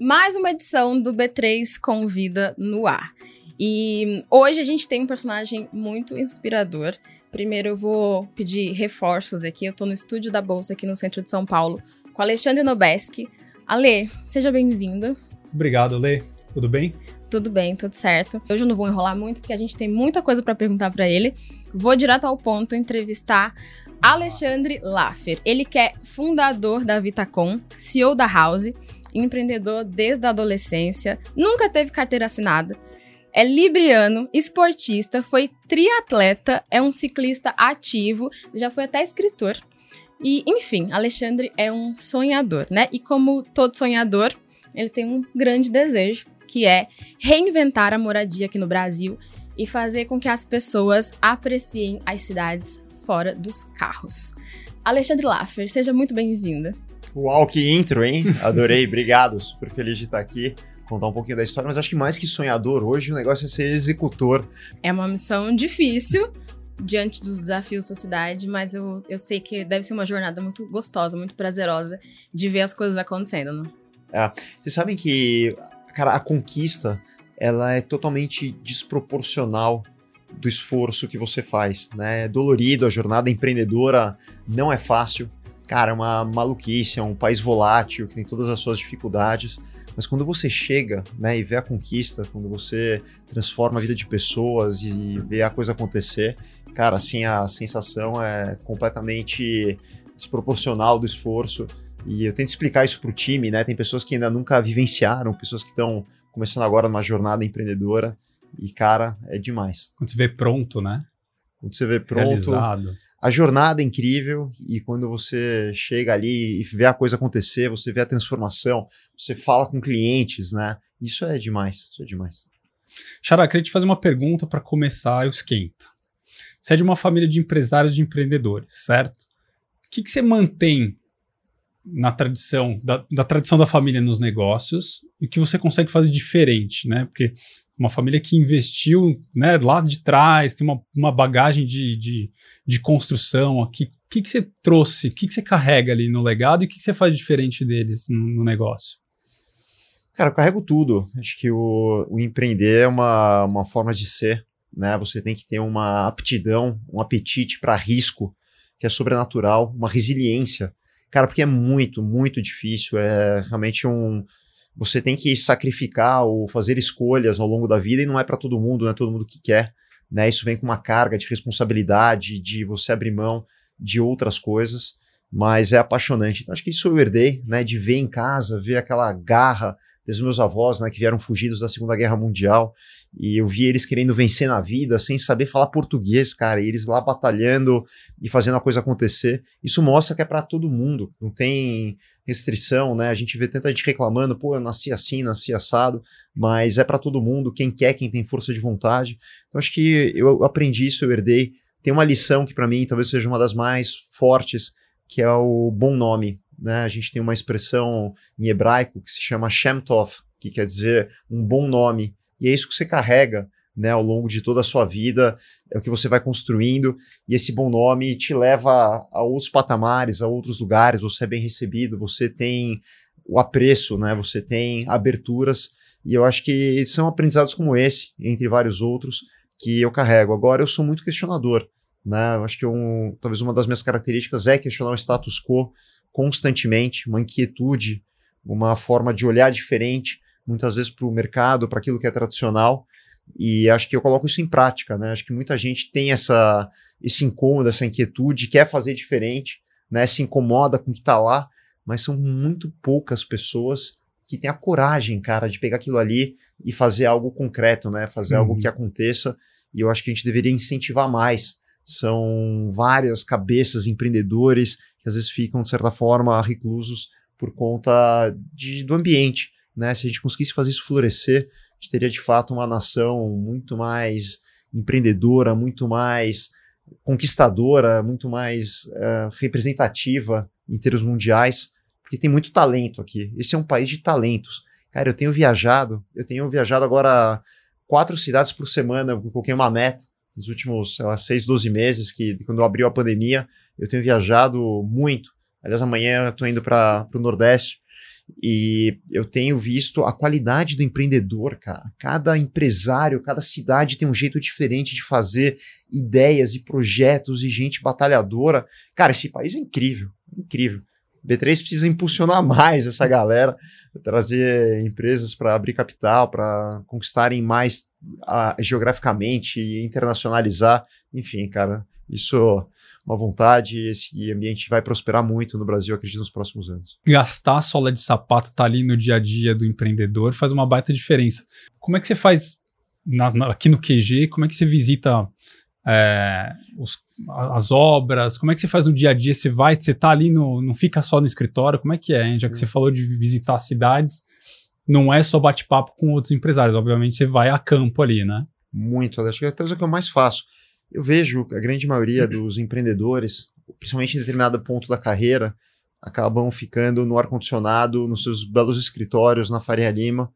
mais uma edição do B3 Convida no ar. E hoje a gente tem um personagem muito inspirador. Primeiro eu vou pedir reforços aqui. Eu tô no estúdio da Bolsa aqui no centro de São Paulo com Alexandre Nobeski. Ale, seja bem-vindo. Obrigado, Ale. Tudo bem? Tudo bem, tudo certo. Hoje eu não vou enrolar muito porque a gente tem muita coisa para perguntar para ele. Vou direto ao ponto entrevistar Alexandre Laffer. Ele que é fundador da Vitacom, CEO da House, empreendedor desde a adolescência, nunca teve carteira assinada. É libriano, esportista, foi triatleta, é um ciclista ativo, já foi até escritor. E, enfim, Alexandre é um sonhador, né? E como todo sonhador, ele tem um grande desejo, que é reinventar a moradia aqui no Brasil e fazer com que as pessoas apreciem as cidades fora dos carros. Alexandre Laffer, seja muito bem-vinda. Uau, que intro, hein? Adorei, obrigado, super feliz de estar aqui contar um pouquinho da história, mas acho que mais que sonhador, hoje o negócio é ser executor. É uma missão difícil diante dos desafios da cidade, mas eu, eu sei que deve ser uma jornada muito gostosa, muito prazerosa de ver as coisas acontecendo, né? É, vocês sabem que, cara, a conquista, ela é totalmente desproporcional do esforço que você faz, né? É dolorido, a jornada empreendedora não é fácil. Cara, é uma maluquice, é um país volátil, que tem todas as suas dificuldades. Mas quando você chega né, e vê a conquista, quando você transforma a vida de pessoas e vê a coisa acontecer, cara, assim, a sensação é completamente desproporcional do esforço. E eu tento explicar isso para o time, né? Tem pessoas que ainda nunca vivenciaram, pessoas que estão começando agora numa jornada empreendedora. E, cara, é demais. Quando você vê pronto, né? Quando você vê pronto. Realizado a jornada é incrível e quando você chega ali e vê a coisa acontecer, você vê a transformação, você fala com clientes, né? Isso é demais, isso é demais. Xará, queria te fazer uma pergunta para começar o esquenta. Você é de uma família de empresários de empreendedores, certo? O que, que você mantém na tradição da, da, tradição da família nos negócios e que você consegue fazer diferente, né? Porque uma família que investiu né, lá de trás, tem uma, uma bagagem de, de, de construção aqui. O que, que você trouxe? O que, que você carrega ali no legado e o que, que você faz diferente deles no, no negócio? Cara, eu carrego tudo. Acho que o, o empreender é uma, uma forma de ser. Né? Você tem que ter uma aptidão, um apetite para risco, que é sobrenatural, uma resiliência. Cara, porque é muito, muito difícil. É realmente um, você tem que sacrificar ou fazer escolhas ao longo da vida e não é para todo mundo, não é todo mundo que quer. Né? Isso vem com uma carga de responsabilidade, de você abrir mão de outras coisas, mas é apaixonante. Então acho que isso eu herdei, né? De ver em casa, ver aquela garra dos meus avós, né? Que vieram fugidos da Segunda Guerra Mundial e eu vi eles querendo vencer na vida sem saber falar português, cara, e eles lá batalhando e fazendo a coisa acontecer. Isso mostra que é para todo mundo, não tem restrição, né? A gente vê tanta gente reclamando, pô, eu nasci assim, nasci assado, mas é para todo mundo, quem quer, quem tem força de vontade. Então acho que eu aprendi isso, eu herdei. Tem uma lição que para mim talvez seja uma das mais fortes, que é o bom nome. Né? A gente tem uma expressão em hebraico que se chama Shem Tov, que quer dizer um bom nome. E é isso que você carrega né, ao longo de toda a sua vida, é o que você vai construindo, e esse bom nome te leva a outros patamares, a outros lugares, você é bem recebido, você tem o apreço, né, você tem aberturas, e eu acho que são aprendizados como esse, entre vários outros, que eu carrego. Agora, eu sou muito questionador, né, eu acho que talvez uma das minhas características é questionar o status quo constantemente, uma inquietude, uma forma de olhar diferente, muitas vezes para o mercado, para aquilo que é tradicional. E acho que eu coloco isso em prática, né? Acho que muita gente tem essa, esse incômodo, essa inquietude, quer fazer diferente, né? Se incomoda com o que está lá, mas são muito poucas pessoas que têm a coragem, cara, de pegar aquilo ali e fazer algo concreto, né? Fazer uhum. algo que aconteça. E eu acho que a gente deveria incentivar mais. São várias cabeças empreendedores que às vezes ficam, de certa forma, reclusos por conta de, do ambiente. Né? Se a gente conseguisse fazer isso florescer, a gente teria de fato uma nação muito mais empreendedora, muito mais conquistadora, muito mais uh, representativa em termos mundiais, porque tem muito talento aqui. Esse é um país de talentos. Cara, eu tenho viajado, eu tenho viajado agora quatro cidades por semana, eu coloquei uma meta nos últimos, sei lá, seis, doze meses, que quando abriu a pandemia, eu tenho viajado muito. Aliás, amanhã eu estou indo para o Nordeste E eu tenho visto a qualidade do empreendedor, cara. Cada empresário, cada cidade tem um jeito diferente de fazer ideias e projetos e gente batalhadora. Cara, esse país é incrível, incrível. B3 precisa impulsionar mais essa galera, trazer empresas para abrir capital, para conquistarem mais uh, geograficamente e internacionalizar. Enfim, cara, isso uma vontade, esse ambiente vai prosperar muito no Brasil, acredito, nos próximos anos. Gastar a sola de sapato tá ali no dia a dia do empreendedor faz uma baita diferença. Como é que você faz na, na, aqui no QG? Como é que você visita é, os, as obras? Como é que você faz no dia a dia? Você vai, você tá ali, no, não fica só no escritório? Como é que é? Hein? Já que você hum. falou de visitar cidades, não é só bate-papo com outros empresários, obviamente você vai a campo ali, né? Muito, acho que é até o que eu mais faço. Eu vejo a grande maioria dos empreendedores, principalmente em determinado ponto da carreira, acabam ficando no ar-condicionado, nos seus belos escritórios na Faria Lima,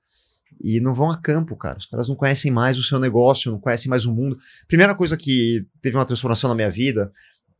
e não vão a campo, cara. Os caras não conhecem mais o seu negócio, não conhecem mais o mundo. Primeira coisa que teve uma transformação na minha vida,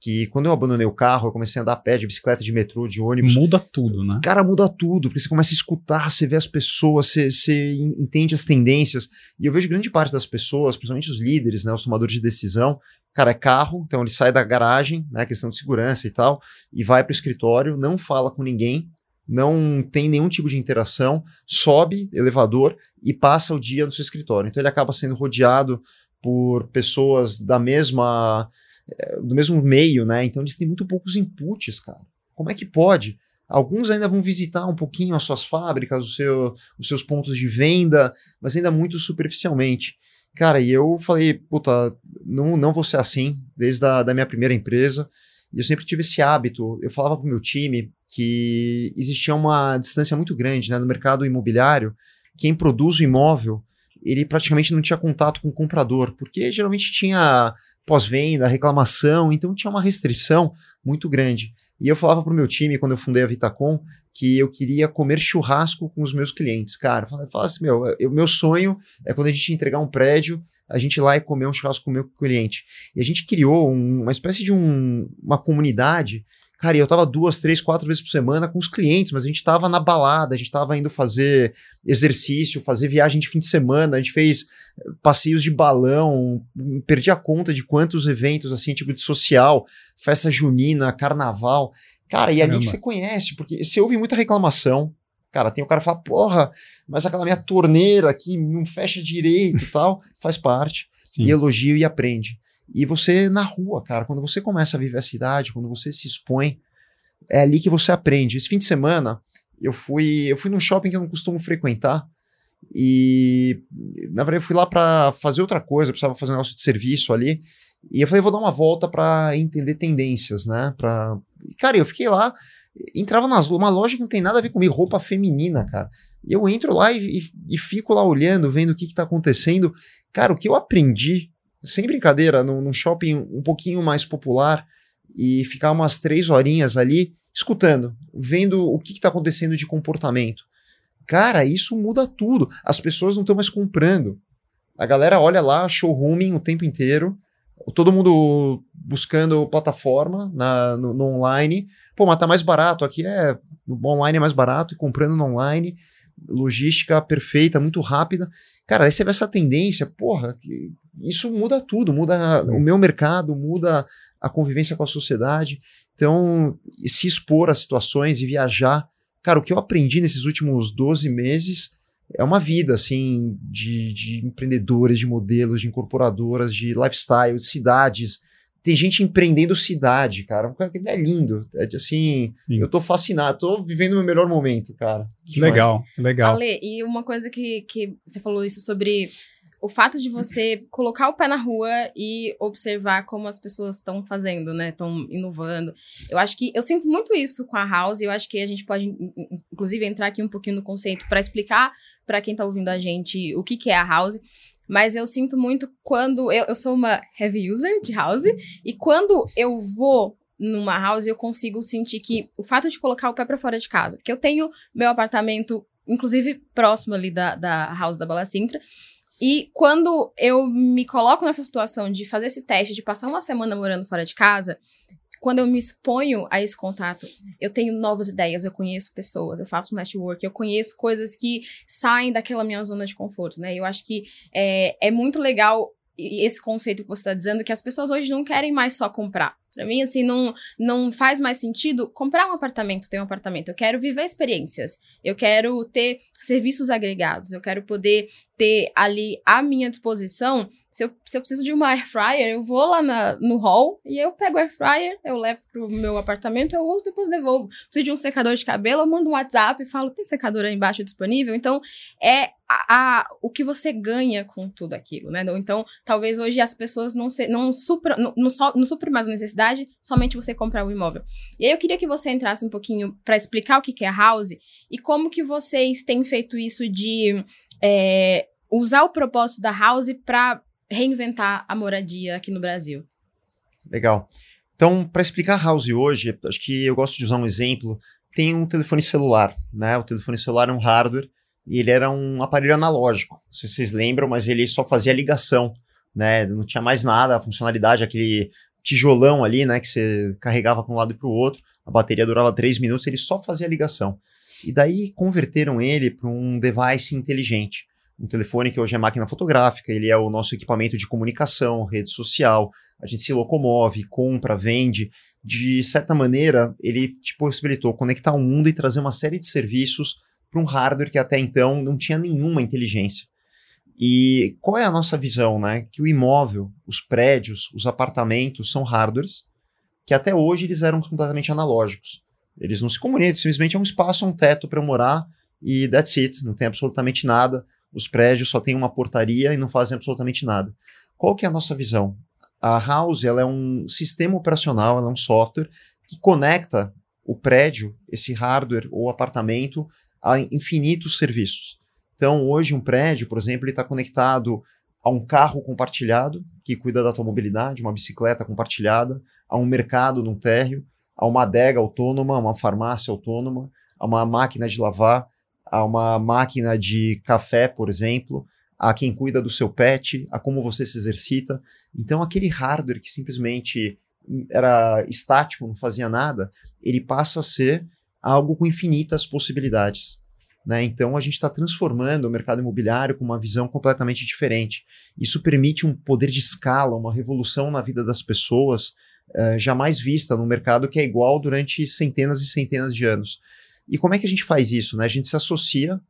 que quando eu abandonei o carro, eu comecei a andar a pé, de bicicleta, de metrô, de ônibus. Muda tudo, né? Cara, muda tudo, porque você começa a escutar, você vê as pessoas, você, você entende as tendências. E eu vejo grande parte das pessoas, principalmente os líderes, né, os tomadores de decisão, cara, é carro, então ele sai da garagem, né, questão de segurança e tal, e vai para o escritório, não fala com ninguém, não tem nenhum tipo de interação, sobe elevador e passa o dia no seu escritório. Então ele acaba sendo rodeado por pessoas da mesma eh, do mesmo meio, né? Então eles têm muito poucos inputs, cara. Como é que pode? Alguns ainda vão visitar um pouquinho as suas fábricas, seu, os seus pontos de venda, mas ainda muito superficialmente. Cara, e eu falei, puta, não, não vou ser assim, desde a da minha primeira empresa. E eu sempre tive esse hábito. Eu falava pro meu time que existia uma distância muito grande né, no mercado imobiliário. Quem produz o imóvel, ele praticamente não tinha contato com o comprador, porque geralmente tinha pós-venda, reclamação, então tinha uma restrição muito grande. E eu falava pro meu time, quando eu fundei a Vitacom, que eu queria comer churrasco com os meus clientes. Cara, eu falava assim, meu, o meu sonho é quando a gente entregar um prédio, a gente ir lá e comer um churrasco com o meu cliente. E a gente criou um, uma espécie de um, uma comunidade Cara, e eu tava duas, três, quatro vezes por semana com os clientes, mas a gente tava na balada, a gente tava indo fazer exercício, fazer viagem de fim de semana, a gente fez eh, passeios de balão, perdi a conta de quantos eventos, assim, tipo de social, festa junina, carnaval. Cara, e Caramba. ali você conhece, porque você ouve muita reclamação. Cara, tem o cara que fala, porra, mas aquela minha torneira aqui não fecha direito e tal, faz parte. Sim. E elogio e aprende. E você na rua, cara, quando você começa a viver a cidade, quando você se expõe, é ali que você aprende. Esse fim de semana, eu fui, eu fui num shopping que eu não costumo frequentar. E na verdade eu fui lá para fazer outra coisa, precisava fazer um negócio de serviço ali. E eu falei, vou dar uma volta para entender tendências, né? Pra... Cara, eu fiquei lá, entrava nas uma loja que não tem nada a ver comigo, roupa feminina, cara. Eu entro lá e, e, e fico lá olhando, vendo o que, que tá acontecendo. Cara, o que eu aprendi sem brincadeira, num, num shopping um pouquinho mais popular e ficar umas três horinhas ali escutando, vendo o que está acontecendo de comportamento. Cara, isso muda tudo. As pessoas não estão mais comprando. A galera olha lá, showrooming o tempo inteiro, todo mundo buscando plataforma na, no, no online. Pô, mas tá mais barato. Aqui é. Online é mais barato e comprando no online logística perfeita, muito rápida. Cara, aí você vê essa tendência, porra, isso muda tudo, muda o meu mercado, muda a convivência com a sociedade. Então, se expor a situações e viajar. Cara, o que eu aprendi nesses últimos 12 meses é uma vida, assim, de, de empreendedores, de modelos, de incorporadoras, de lifestyle, de cidades, tem gente empreendendo cidade, cara. É lindo. É assim, Sim. eu tô fascinado, tô vivendo o meu melhor momento, cara. Que legal, que legal. Ale, e uma coisa que, que você falou isso sobre o fato de você colocar o pé na rua e observar como as pessoas estão fazendo, né? Estão inovando. Eu acho que eu sinto muito isso com a House. Eu acho que a gente pode, inclusive, entrar aqui um pouquinho no conceito para explicar para quem está ouvindo a gente o que, que é a House. Mas eu sinto muito quando. Eu, eu sou uma heavy user de house, e quando eu vou numa house, eu consigo sentir que o fato de colocar o pé para fora de casa, porque eu tenho meu apartamento, inclusive próximo ali da, da house da Bala Sintra, e quando eu me coloco nessa situação de fazer esse teste, de passar uma semana morando fora de casa, quando eu me exponho a esse contato, eu tenho novas ideias, eu conheço pessoas, eu faço network, eu conheço coisas que saem daquela minha zona de conforto, né? Eu acho que é, é muito legal esse conceito que você está dizendo, que as pessoas hoje não querem mais só comprar. Para mim, assim, não, não faz mais sentido comprar um apartamento, ter um apartamento. Eu quero viver experiências. Eu quero ter serviços agregados. Eu quero poder ter ali à minha disposição. Se eu, se eu preciso de uma air fryer, eu vou lá na, no hall e eu pego a air fryer, eu levo pro meu apartamento, eu uso, depois devolvo. Preciso de um secador de cabelo, eu mando um WhatsApp e falo, tem secador aí embaixo disponível? Então, é a, a, o que você ganha com tudo aquilo, né? Então, talvez hoje as pessoas não, se, não, supra, não, não, so, não supram mais a necessidade, somente você comprar o imóvel. E aí eu queria que você entrasse um pouquinho para explicar o que é house e como que vocês têm feito isso de é, usar o propósito da House para reinventar a moradia aqui no Brasil. Legal. Então, para explicar a House hoje, acho que eu gosto de usar um exemplo. Tem um telefone celular, né? O telefone celular é um hardware e ele era um aparelho analógico. Não sei se vocês lembram, mas ele só fazia ligação, né? Não tinha mais nada, a funcionalidade, aquele tijolão ali, né? Que você carregava para um lado e para o outro. A bateria durava 3 minutos, ele só fazia ligação. E daí converteram ele para um device inteligente. Um telefone que hoje é máquina fotográfica, ele é o nosso equipamento de comunicação, rede social, a gente se locomove, compra, vende. De certa maneira, ele te possibilitou conectar o mundo e trazer uma série de serviços para um hardware que até então não tinha nenhuma inteligência. E qual é a nossa visão, né? Que o imóvel, os prédios, os apartamentos são hardwares que até hoje eles eram completamente analógicos. Eles não se comunicam, simplesmente é um espaço, um teto para eu morar e that's it, não tem absolutamente nada. Os prédios só têm uma portaria e não fazem absolutamente nada. Qual que é a nossa visão? A House ela é um sistema operacional, ela é um software que conecta o prédio, esse hardware ou apartamento, a infinitos serviços. Então, hoje, um prédio, por exemplo, está conectado a um carro compartilhado, que cuida da tua mobilidade, uma bicicleta compartilhada, a um mercado num térreo, a uma adega autônoma, uma farmácia autônoma, a uma máquina de lavar, a uma máquina de café, por exemplo, a quem cuida do seu pet, a como você se exercita. Então, aquele hardware que simplesmente era estático, não fazia nada, ele passa a ser algo com infinitas possibilidades. Né? Então, a gente está transformando o mercado imobiliário com uma visão completamente diferente. Isso permite um poder de escala, uma revolução na vida das pessoas, uh, jamais vista no mercado que é igual durante centenas e centenas de anos. E como é que a gente faz isso? Né? A gente se associa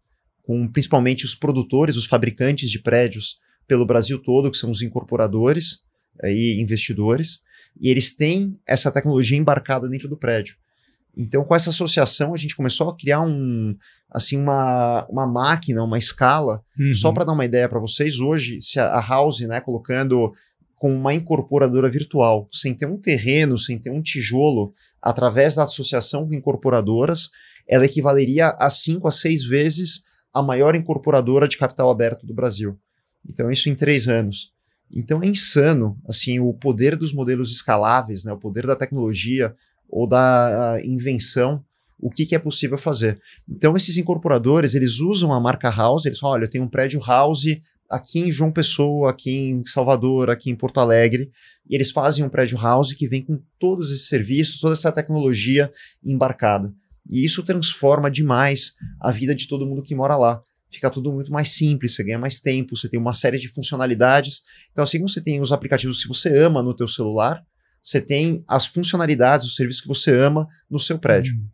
com principalmente os produtores, os fabricantes de prédios pelo Brasil todo, que são os incorporadores e investidores, e eles têm essa tecnologia embarcada dentro do prédio. Então, com essa associação, a gente começou a criar um, assim, uma, uma máquina, uma escala. Uhum. Só para dar uma ideia para vocês, hoje, se a, a House, né, colocando com uma incorporadora virtual, sem ter um terreno, sem ter um tijolo, através da associação com incorporadoras, ela equivaleria a 5 a 6 vezes a maior incorporadora de capital aberto do Brasil. Então, isso em três anos. Então, é insano assim o poder dos modelos escaláveis, né, o poder da tecnologia ou da invenção o que, que, é possível fazer. Então, esses incorporadores, eles usam a marca House, eles falam, olha, eu tenho um prédio House aqui em João Pessoa, aqui em Salvador, aqui em Porto Alegre, e eles fazem um prédio house que vem com todos esses serviços, toda essa tecnologia embarcada. E isso transforma demais a vida de todo mundo que mora lá. Fica tudo muito mais simples, você ganha mais tempo, você tem uma série de funcionalidades. Então, assim como você tem os aplicativos que você ama no teu celular, você tem as funcionalidades, os serviços que você ama no seu prédio. Hum.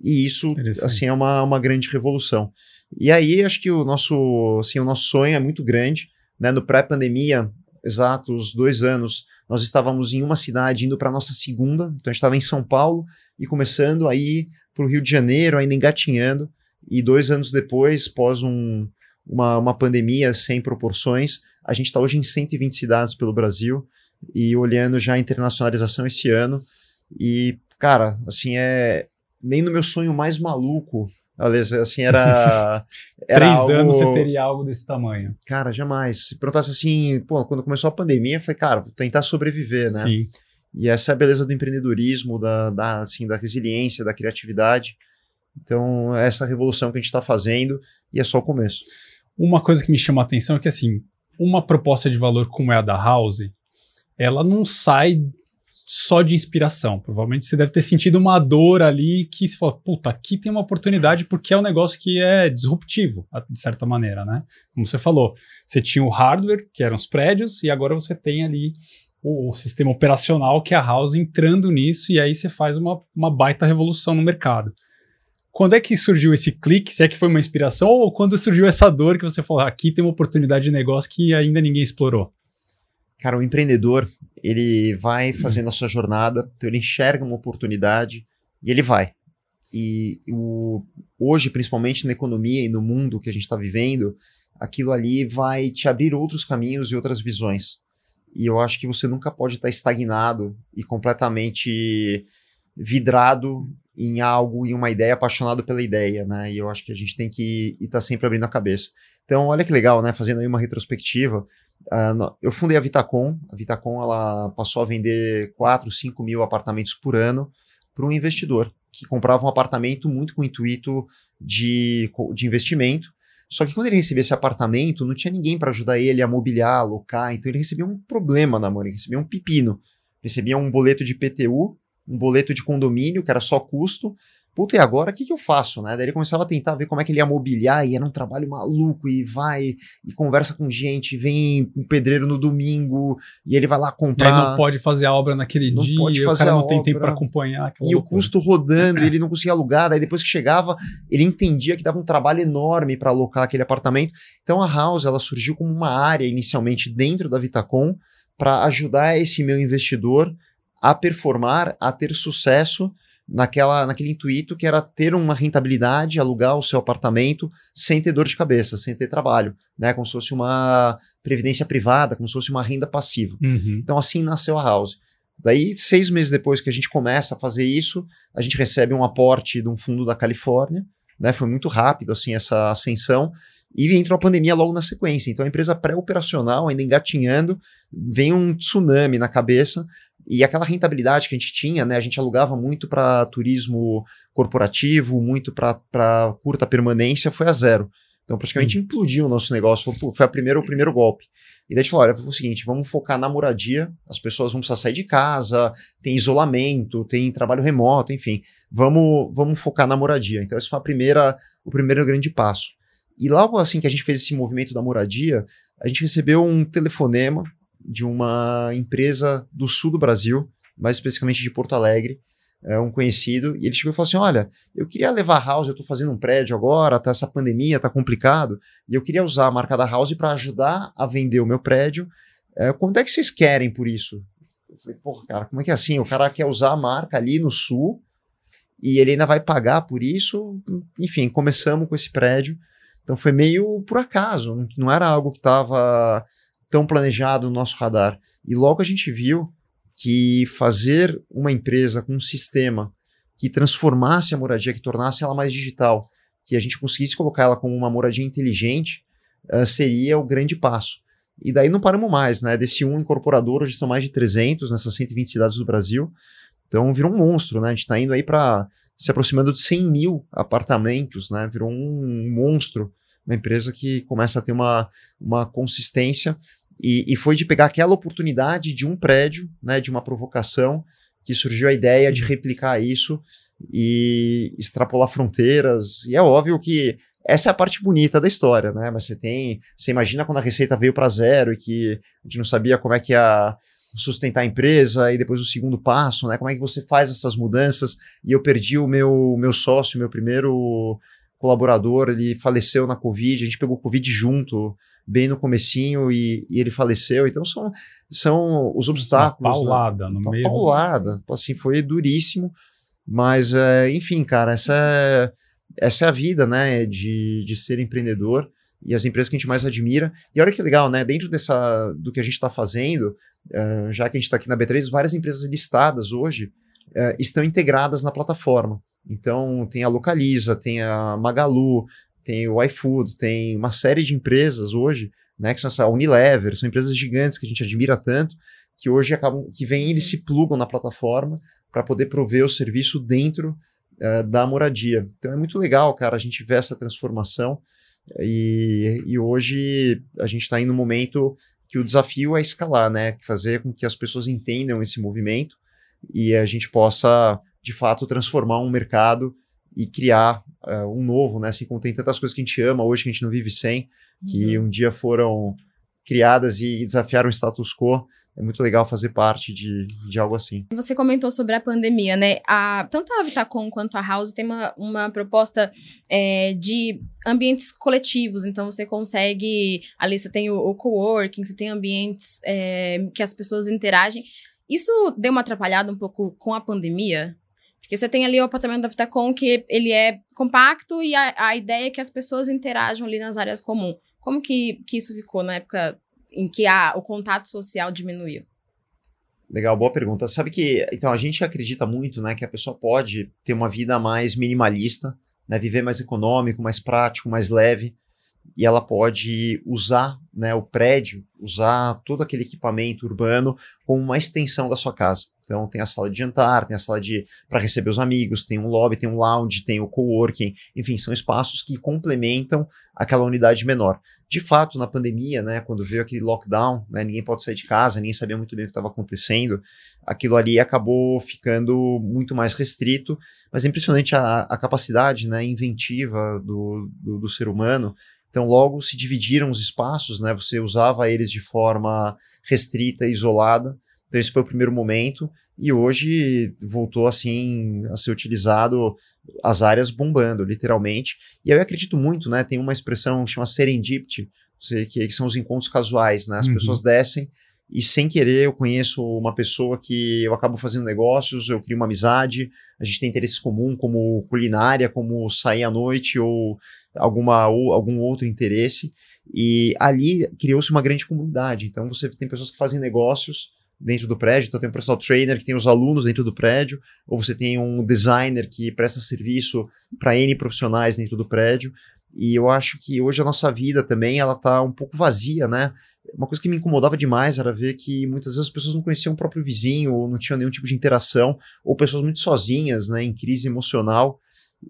E isso, assim, é uma, uma grande revolução. E aí, acho que o nosso, assim, o nosso sonho é muito grande. Né? No pré-pandemia, exatos dois anos, nós estávamos em uma cidade indo para a nossa segunda. Então, a gente estava em São Paulo e começando a ir para o Rio de Janeiro, ainda engatinhando. E dois anos depois, pós um, uma, uma pandemia sem proporções, a gente está hoje em 120 cidades pelo Brasil e olhando já a internacionalização esse ano. E, cara, assim, é nem no meu sonho mais maluco assim, era. era Três algo... anos você teria algo desse tamanho. Cara, jamais. Se perguntasse assim, pô, quando começou a pandemia, eu falei, cara, vou tentar sobreviver, né? Sim. E essa é a beleza do empreendedorismo, da, da, assim, da resiliência, da criatividade. Então, é essa revolução que a gente está fazendo e é só o começo. Uma coisa que me chama a atenção é que, assim, uma proposta de valor como é a da House, ela não sai só de inspiração. Provavelmente você deve ter sentido uma dor ali que se fala, puta, aqui tem uma oportunidade porque é um negócio que é disruptivo, de certa maneira, né? Como você falou, você tinha o hardware, que eram os prédios, e agora você tem ali o, o sistema operacional, que é a House, entrando nisso, e aí você faz uma, uma baita revolução no mercado. Quando é que surgiu esse clique? Se é que foi uma inspiração, ou quando surgiu essa dor que você falou, ah, aqui tem uma oportunidade de negócio que ainda ninguém explorou? Cara, o empreendedor, ele vai fazendo a sua jornada, então ele enxerga uma oportunidade e ele vai. E o, hoje, principalmente na economia e no mundo que a gente está vivendo, aquilo ali vai te abrir outros caminhos e outras visões. E eu acho que você nunca pode estar tá estagnado e completamente vidrado em algo, em uma ideia, apaixonado pela ideia, né? E eu acho que a gente tem que estar tá sempre abrindo a cabeça. Então, olha que legal, né? Fazendo aí uma retrospectiva, Uh, eu fundei a Vitacom. A Vitacom ela passou a vender 4, 5 mil apartamentos por ano para um investidor que comprava um apartamento muito com intuito de, de investimento. Só que quando ele recebia esse apartamento, não tinha ninguém para ajudar ele a mobiliar, alocar. Então ele recebia um problema na mão, ele recebia um pepino. Recebia um boleto de PTU, um boleto de condomínio, que era só custo, puta, e agora o que, que eu faço, né? Daí ele começava a tentar ver como é que ele ia mobiliar, e era um trabalho maluco, e vai, e conversa com gente, vem um pedreiro no domingo, e ele vai lá comprar. E aí não pode fazer a obra naquele não dia, pode fazer o cara não tem tempo para acompanhar. E loucura. o custo rodando, e ele não conseguia alugar, daí depois que chegava, ele entendia que dava um trabalho enorme para alocar aquele apartamento. Então a House, ela surgiu como uma área inicialmente dentro da Vitacom, para ajudar esse meu investidor a performar, a ter sucesso, naquela, naquele intuito que era ter uma rentabilidade, alugar o seu apartamento sem ter dor de cabeça, sem ter trabalho, né? Como se fosse uma previdência privada, como se fosse uma renda passiva. Uhum. Então assim nasceu a House. Daí, seis meses depois que a gente começa a fazer isso, a gente recebe um aporte de um fundo da Califórnia, né? Foi muito rápido assim essa ascensão. E entrou a pandemia logo na sequência. Então a empresa pré-operacional, ainda engatinhando, vem um tsunami na cabeça. E aquela rentabilidade que a gente tinha, né? A gente alugava muito para turismo corporativo, muito para curta permanência, foi a zero. Então, praticamente implodiu o nosso negócio. Foi, foi a primeira, o primeiro golpe. E daí a gente falou: olha, foi o seguinte, vamos focar na moradia, as pessoas vão precisar sair de casa, tem isolamento, tem trabalho remoto, enfim. Vamos, vamos focar na moradia. Então, esse foi a primeira, o primeiro grande passo. E logo assim que a gente fez esse movimento da moradia, a gente recebeu um telefonema de uma empresa do sul do Brasil, mais especificamente de Porto Alegre, é um conhecido, e ele chegou e falou assim: Olha, eu queria levar a House, eu estou fazendo um prédio agora, tá essa pandemia, tá complicado, e eu queria usar a marca da House para ajudar a vender o meu prédio. É, quanto é que vocês querem por isso? Eu falei, porra, cara, como é que é assim? O cara quer usar a marca ali no sul e ele ainda vai pagar por isso. Enfim, começamos com esse prédio. Então foi meio por acaso, não era algo que estava tão planejado no nosso radar. E logo a gente viu que fazer uma empresa com um sistema que transformasse a moradia, que tornasse ela mais digital, que a gente conseguisse colocar ela como uma moradia inteligente, uh, seria o grande passo. E daí não paramos mais, né? Desse um incorporador, hoje são mais de 300 nessas 120 cidades do Brasil. Então virou um monstro, né? A gente está indo aí para se aproximando de 100 mil apartamentos, né? Virou um monstro uma empresa que começa a ter uma, uma consistência e, e foi de pegar aquela oportunidade de um prédio, né, de uma provocação, que surgiu a ideia de replicar isso e extrapolar fronteiras. E é óbvio que essa é a parte bonita da história, né? Mas você tem, você imagina quando a receita veio para zero e que a gente não sabia como é que ia sustentar a empresa e depois o segundo passo, né? Como é que você faz essas mudanças? E eu perdi o meu meu sócio, meu primeiro colaborador, ele faleceu na Covid, a gente pegou Covid junto, bem no comecinho, e, e ele faleceu. Então são, são os obstáculos. Uma paulada né? no Uma meio. paulada. Do... Assim, foi duríssimo. Mas, é, enfim, cara, essa é, essa é a vida, né, de, de ser empreendedor e as empresas que a gente mais admira. E olha que legal, né? Dentro dessa do que a gente está fazendo, uh, já que a gente está aqui na B3, várias empresas listadas hoje uh, estão integradas na plataforma. Então, tem a Localiza, tem a Magalu, tem o iFood, tem uma série de empresas hoje, né, que são essa Unilever, são empresas gigantes que a gente admira tanto, que hoje acabam, que vêm eles se plugam na plataforma para poder prover o serviço dentro uh, da moradia. Então é muito legal, cara, a gente vê essa transformação e, e hoje a gente está em um momento que o desafio é escalar, né, fazer com que as pessoas entendam esse movimento e a gente possa, de fato, transformar um mercado e criar uh, um novo, né? Assim como tem tantas coisas que a gente ama hoje que a gente não vive sem, que uhum. um dia foram criadas e desafiaram o status quo. É muito legal fazer parte de, de algo assim. Você comentou sobre a pandemia, né? A, tanto a Vitacom quanto a House tem uma, uma proposta é, de ambientes coletivos. Então, você consegue... Ali você tem o, o coworking, você tem ambientes é, que as pessoas interagem. Isso deu uma atrapalhada um pouco com a pandemia? Porque você tem ali o apartamento da Vitacom que ele é compacto e a, a ideia é que as pessoas interajam ali nas áreas comuns. Como que, que isso ficou na época em que a, o contato social diminuiu? Legal, boa pergunta. Sabe que, então, a gente acredita muito, né, que a pessoa pode ter uma vida mais minimalista, né, viver mais econômico, mais prático, mais leve, e ela pode usar, né, o prédio, usar todo aquele equipamento urbano como uma extensão da sua casa. Então tem a sala de jantar, tem a sala de para receber os amigos, tem um lobby, tem um lounge, tem o coworking, enfim, são espaços que complementam aquela unidade menor. De fato, na pandemia, né, quando veio aquele lockdown, né, ninguém pode sair de casa, ninguém sabia muito bem o que estava acontecendo, aquilo ali acabou ficando muito mais restrito, mas é impressionante a, a capacidade, né, inventiva do, do, do ser humano então, logo se dividiram os espaços, né? Você usava eles de forma restrita, isolada, então esse foi o primeiro momento e hoje voltou assim a ser utilizado as áreas bombando, literalmente. E eu acredito muito, né? Tem uma expressão que chama serendipity, que, são os encontros casuais, né? As uhum. pessoas descem e sem querer eu conheço uma pessoa que eu acabo fazendo negócios, eu crio uma amizade, a gente tem interesses comuns como culinária, como sair à noite ou alguma ou algum outro interesse e ali criou-se uma grande comunidade. Então você tem pessoas que fazem negócios dentro do prédio, então tem um personal trainer que tem os alunos dentro do prédio, ou você tem um designer que presta serviço para N profissionais dentro do prédio. E eu acho que hoje a nossa vida também ela tá um pouco vazia, né? Uma coisa que me incomodava demais era ver que muitas vezes as pessoas não conheciam o próprio vizinho, ou não tinham nenhum tipo de interação, ou pessoas muito sozinhas, né, em crise emocional.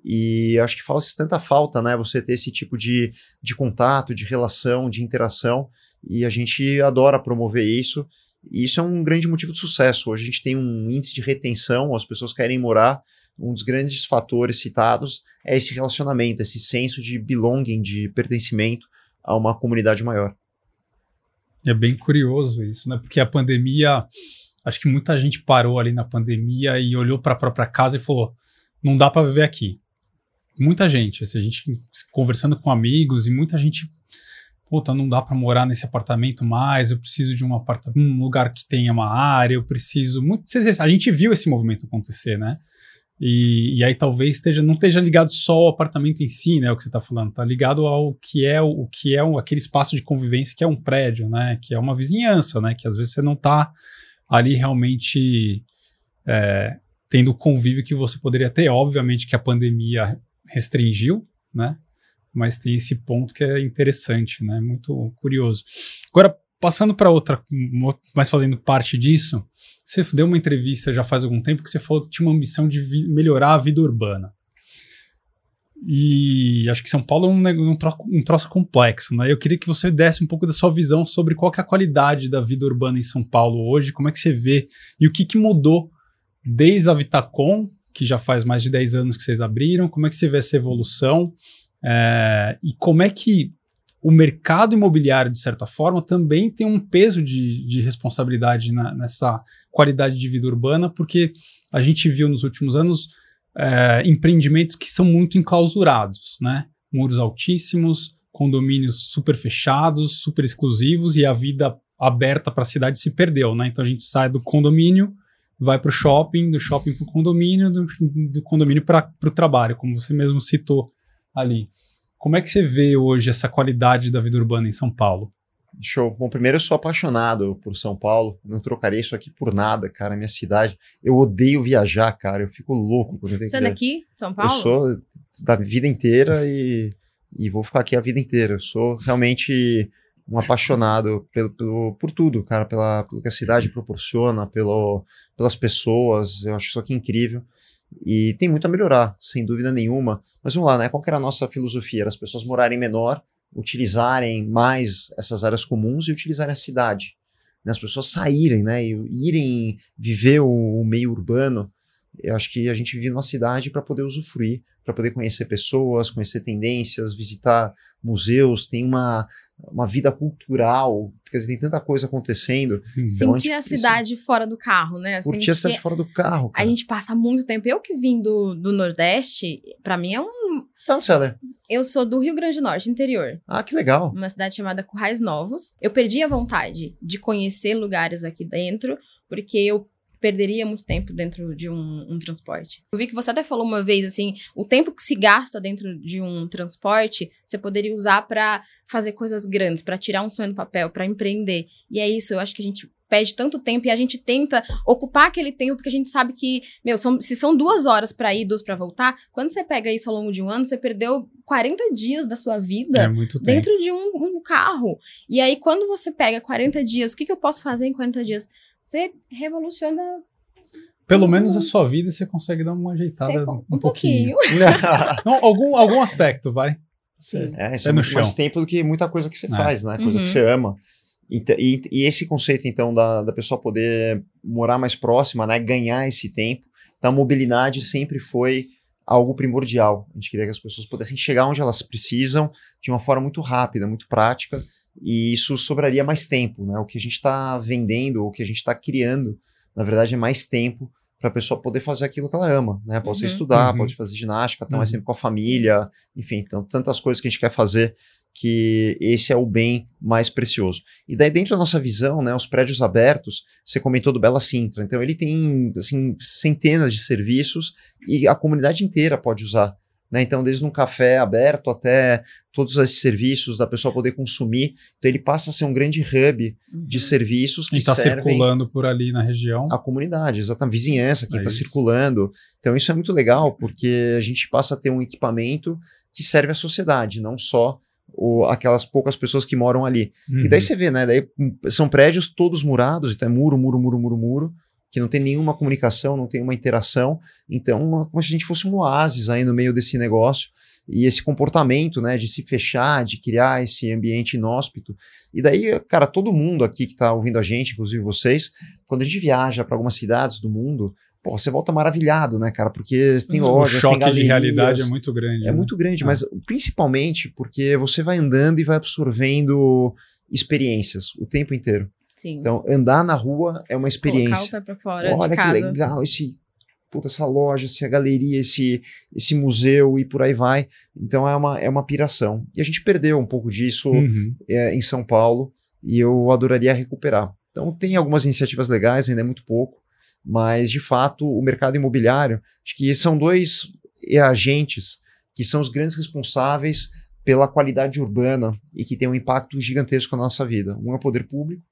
E acho que faz tanta falta, né? Você ter esse tipo de, de contato, de relação, de interação. E a gente adora promover isso. E isso é um grande motivo de sucesso. Hoje a gente tem um índice de retenção, as pessoas querem morar. Um dos grandes fatores citados é esse relacionamento, esse senso de belonging, de pertencimento a uma comunidade maior. É bem curioso isso, né? Porque a pandemia, acho que muita gente parou ali na pandemia e olhou para a própria casa e falou: não dá para viver aqui. Muita gente, assim, a gente conversando com amigos e muita gente puta, não dá para morar nesse apartamento mais, eu preciso de um um lugar que tenha uma área, eu preciso. Muito, a gente viu esse movimento acontecer, né? E, e, aí talvez esteja, não esteja ligado só ao apartamento em si, né? O que você está falando, tá ligado ao que é o, que é o, aquele espaço de convivência que é um prédio, né? Que é uma vizinhança, né? Que às vezes você não está ali realmente é, tendo o convívio que você poderia ter. Obviamente que a pandemia restringiu, né? mas tem esse ponto que é interessante, né? Muito curioso. Agora, passando para outra, mas fazendo parte disso, você deu uma entrevista já faz algum tempo que você falou que tinha uma ambição de melhorar a vida urbana. E acho que São Paulo é um, um, troço, um troço complexo, né? Eu queria que você desse um pouco da sua visão sobre qual é a qualidade da vida urbana em São Paulo hoje, como é que você vê e o que, que mudou desde a Vitacom, que já faz mais de 10 anos que vocês abriram, como é que você vê essa evolução é, e como é que o mercado imobiliário, de certa forma, também tem um peso de, de responsabilidade na, nessa qualidade de vida urbana, porque a gente viu nos últimos anos é, empreendimentos que são muito enclausurados, né? Muros altíssimos, condomínios super fechados, super exclusivos e a vida aberta para a cidade se perdeu, né? Então a gente sai do condomínio, vai para o shopping, do shopping para o condomínio, do, do condomínio para o trabalho, como você mesmo citou ali. Como é que você vê hoje essa qualidade da vida urbana em São Paulo? Show. Bom, primeiro eu sou apaixonado por São Paulo. Não trocaria isso aqui por nada, cara. Minha cidade. Eu odeio viajar, cara. Eu fico louco quando eu tenho Você é daqui, São Paulo? Eu sou da vida inteira e, e vou ficar aqui a vida inteira. Eu sou realmente um apaixonado pelo, pelo, por tudo, cara. Pela, pelo que a cidade proporciona, pelo, pelas pessoas. Eu acho isso aqui incrível. E tem muito a melhorar, sem dúvida nenhuma. Mas vamos lá, né? Qual era a nossa filosofia? Era as pessoas morarem menor, utilizarem mais essas áreas comuns e utilizarem a cidade. né, as pessoas saírem, né, e irem viver o, o meio urbano, eu acho que a gente vive numa cidade para poder usufruir, para poder conhecer pessoas, conhecer tendências, visitar museus, tem uma, uma vida cultural, quer dizer, tem tanta coisa acontecendo. Hum. Então, Sentir a, cidade isso, fora do carro, né? Assim, curtir a cidade fora do carro. Cara. A gente passa muito tempo. Eu que vim do, do Nordeste, para mim é um. Não, Célia. Eu sou do Rio Grande do Norte, interior. Ah, que legal. Uma cidade chamada Currais Novos. Eu perdi a vontade de conhecer lugares aqui dentro, porque eu perderia muito tempo dentro de um, um, transporte. Eu vi que você até falou uma vez assim, o tempo que se gasta dentro de um transporte, você poderia usar para fazer coisas grandes, para tirar um sonho do papel, para empreender. E é isso, eu acho que a gente perde tanto tempo e a gente tenta ocupar aquele tempo porque a gente sabe que, meu, são, se são duas horas para ir, duas para voltar, quando você pega isso ao longo de um ano, você perdeu 40 dias da sua vida é dentro de um, um, carro. E aí, quando você pega 40 dias, o que, que eu posso fazer em 40 dias? Você revoluciona. Pelo menos a sua vida você consegue dar uma ajeitada um, um, pouquinho. pouquinho. Não, algum, algum aspecto, vai. Sim. É, isso é, é muito mais tempo do que muita coisa que você é. faz, né? Coisa uhum. que você ama. E, e, e, esse conceito, então, da, da pessoa poder morar mais próxima, né? Ganhar esse tempo. Então, a mobilidade sempre foi algo primordial. A gente queria que as pessoas pudessem chegar onde elas precisam de uma forma muito rápida, muito prática e isso sobraria mais tempo, né? O que a gente está vendendo, o que a gente está criando, na verdade, é mais tempo para a pessoa poder fazer aquilo que ela ama, né? Pode uhum. ser estudar, uhum. pode fazer ginástica, estar uhum. mais tempo com a família, enfim, então, tantas coisas que a gente quer fazer que esse é o bem mais precioso. E daí dentro da nossa visão, né, os prédios abertos, você comentou do Bela Sintra, então ele tem assim centenas de serviços e a comunidade inteira pode usar né? Então, desde um café aberto até todos esses serviços da pessoa poder consumir. Então, ele passa a ser um grande hub de uhum. serviços que está circulando por ali na região. A comunidade, exatamente, a vizinhança, quem está é tá circulando. Então, isso é muito legal, porque a gente passa a ter um equipamento que serve à sociedade, não só o, aquelas poucas pessoas que moram ali. Uhum. E daí você vê, né? Daí hum, são prédios todos murados, então é muro, muro, muro, muro, muro que não tem nenhuma comunicação, não tem uma interação. Então, é como se a gente fosse um oásis aí no meio desse negócio. E esse comportamento, né, de se fechar, de criar esse ambiente inóspito. E daí, cara, todo mundo aqui que está ouvindo a gente, inclusive vocês, quando a gente viaja para algumas cidades do mundo, pô, você volta maravilhado, né, cara? Porque tem lojas, o choque tem galerias. de realidade é muito grande. É né? muito grande, é. mas principalmente porque você vai andando e vai absorvendo experiências o tempo inteiro. Sim. Então, andar na rua é uma experiência. Colocar o pé pra fora Olha que legal esse puta, essa loja, essa galeria, esse, esse museu e por aí vai. Então é uma, é uma piração. E a gente perdeu um pouco disso uhum. é, em São Paulo e eu adoraria recuperar. Então tem algumas iniciativas legais, ainda é muito pouco, mas de fato o mercado imobiliário, acho que são dois agentes que são os grandes responsáveis pela qualidade urbana e que tem um impacto gigantesco na nossa vida. Um é o poder público,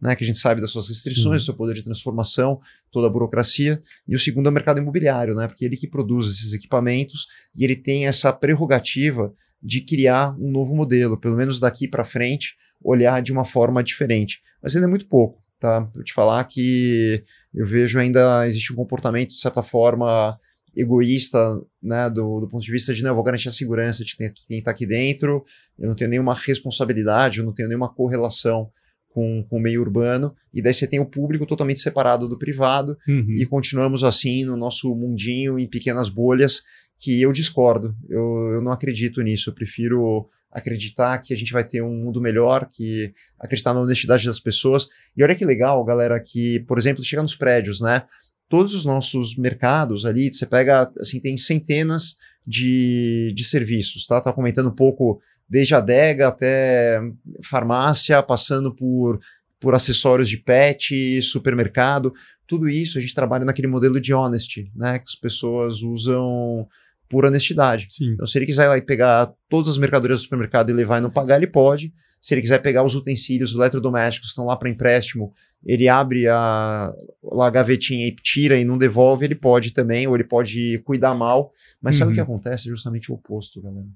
né, que a gente sabe das suas restrições, do seu poder de transformação, toda a burocracia, e o segundo é o mercado imobiliário, né, porque ele que produz esses equipamentos e ele tem essa prerrogativa de criar um novo modelo, pelo menos daqui para frente, olhar de uma forma diferente. Mas ainda é muito pouco, tá? Eu te falar que eu vejo ainda existe um comportamento de certa forma egoísta, né, do, do ponto de vista de não, eu vou garantir a segurança de quem está aqui dentro, eu não tenho nenhuma responsabilidade, eu não tenho nenhuma correlação com, com o meio urbano, e daí você tem o público totalmente separado do privado, uhum. e continuamos assim no nosso mundinho, em pequenas bolhas, que eu discordo. Eu, eu não acredito nisso. Eu prefiro acreditar que a gente vai ter um mundo melhor, que acreditar na honestidade das pessoas. E olha que legal, galera, que, por exemplo, chega nos prédios, né? Todos os nossos mercados ali, você pega, assim, tem centenas de, de serviços, tá? Tá comentando um pouco desde adega até farmácia, passando por, por acessórios de pet, supermercado, tudo isso a gente trabalha naquele modelo de honesty, né? Que as pessoas usam por honestidade. Sim. Então, se ele quiser ir lá e pegar todas as mercadorias do supermercado e levar e não pagar, ele pode. Se ele quiser pegar os utensílios os eletrodomésticos que estão lá para empréstimo, ele abre a, a gavetinha e tira e não devolve, ele pode também, ou ele pode cuidar mal. Mas uhum. sabe o que uhum. acontece? É justamente o oposto, galera.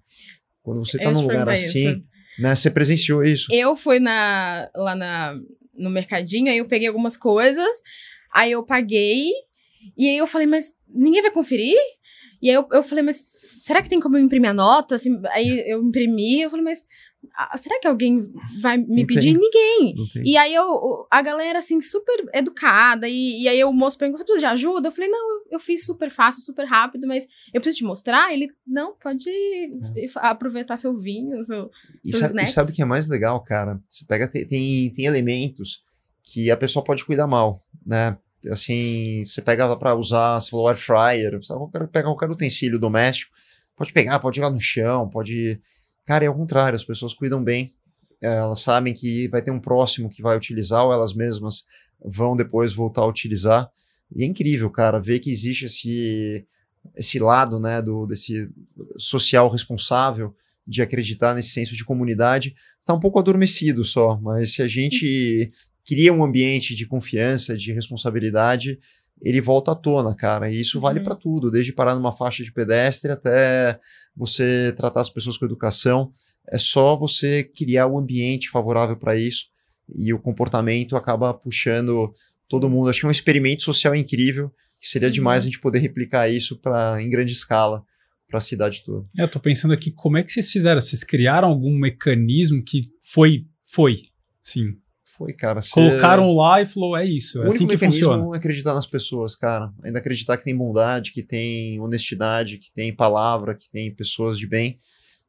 Quando você está num lugar assim, né? Você presenciou isso? Eu fui na, lá na, no mercadinho, aí eu peguei algumas coisas, aí eu paguei, e aí eu falei, mas ninguém vai conferir? E aí eu, eu falei, mas será que tem como eu imprimir a nota? Assim, aí eu imprimi, eu falei, mas ah, será que alguém vai me Não pedir? tem. Ninguém. E aí eu, a galera, assim, super educada, e, e aí o moço perguntou, você precisa de ajuda? Eu falei, não, eu, eu fiz super fácil, super rápido, mas eu preciso te mostrar? Ele, não, pode aproveitar seu vinho, seu... E seus sabe, e snacks. sabe o que é mais legal, cara? Você pega, tem, tem, tem elementos que a pessoa pode cuidar mal, né? Assim, você pega pra usar, você falou air fryer, você qualquer, pega qualquer utensílio doméstico, pode pegar, pode jogar no chão, pode... Cara, é ao contrário, as pessoas cuidam bem, elas sabem que vai ter um próximo que vai utilizar ou elas mesmas vão depois voltar a utilizar. E é incrível, cara, ver que existe esse, esse lado, né, do, desse social responsável de acreditar nesse senso de comunidade. Está um pouco adormecido só, mas se a gente cria um ambiente de confiança, de responsabilidade, ele volta à tona, cara. E isso vale Uhum. para tudo, desde parar numa faixa de pedestre até você tratar as pessoas com educação. É só você criar um ambiente favorável para isso e o comportamento acaba puxando todo mundo. Acho que é um experimento social incrível, que seria Uhum. demais a gente poder replicar isso pra, em grande escala para a cidade toda. É, Eu tô pensando aqui, como é que vocês fizeram? Vocês criaram algum mecanismo que foi, foi, sim. Foi, cara. cê- Colocaram lá e falou, é isso, O é único assim que mecanismo funciona. é acreditar nas pessoas, cara. Ainda acreditar que tem bondade, que tem honestidade, que tem palavra, que tem pessoas de bem.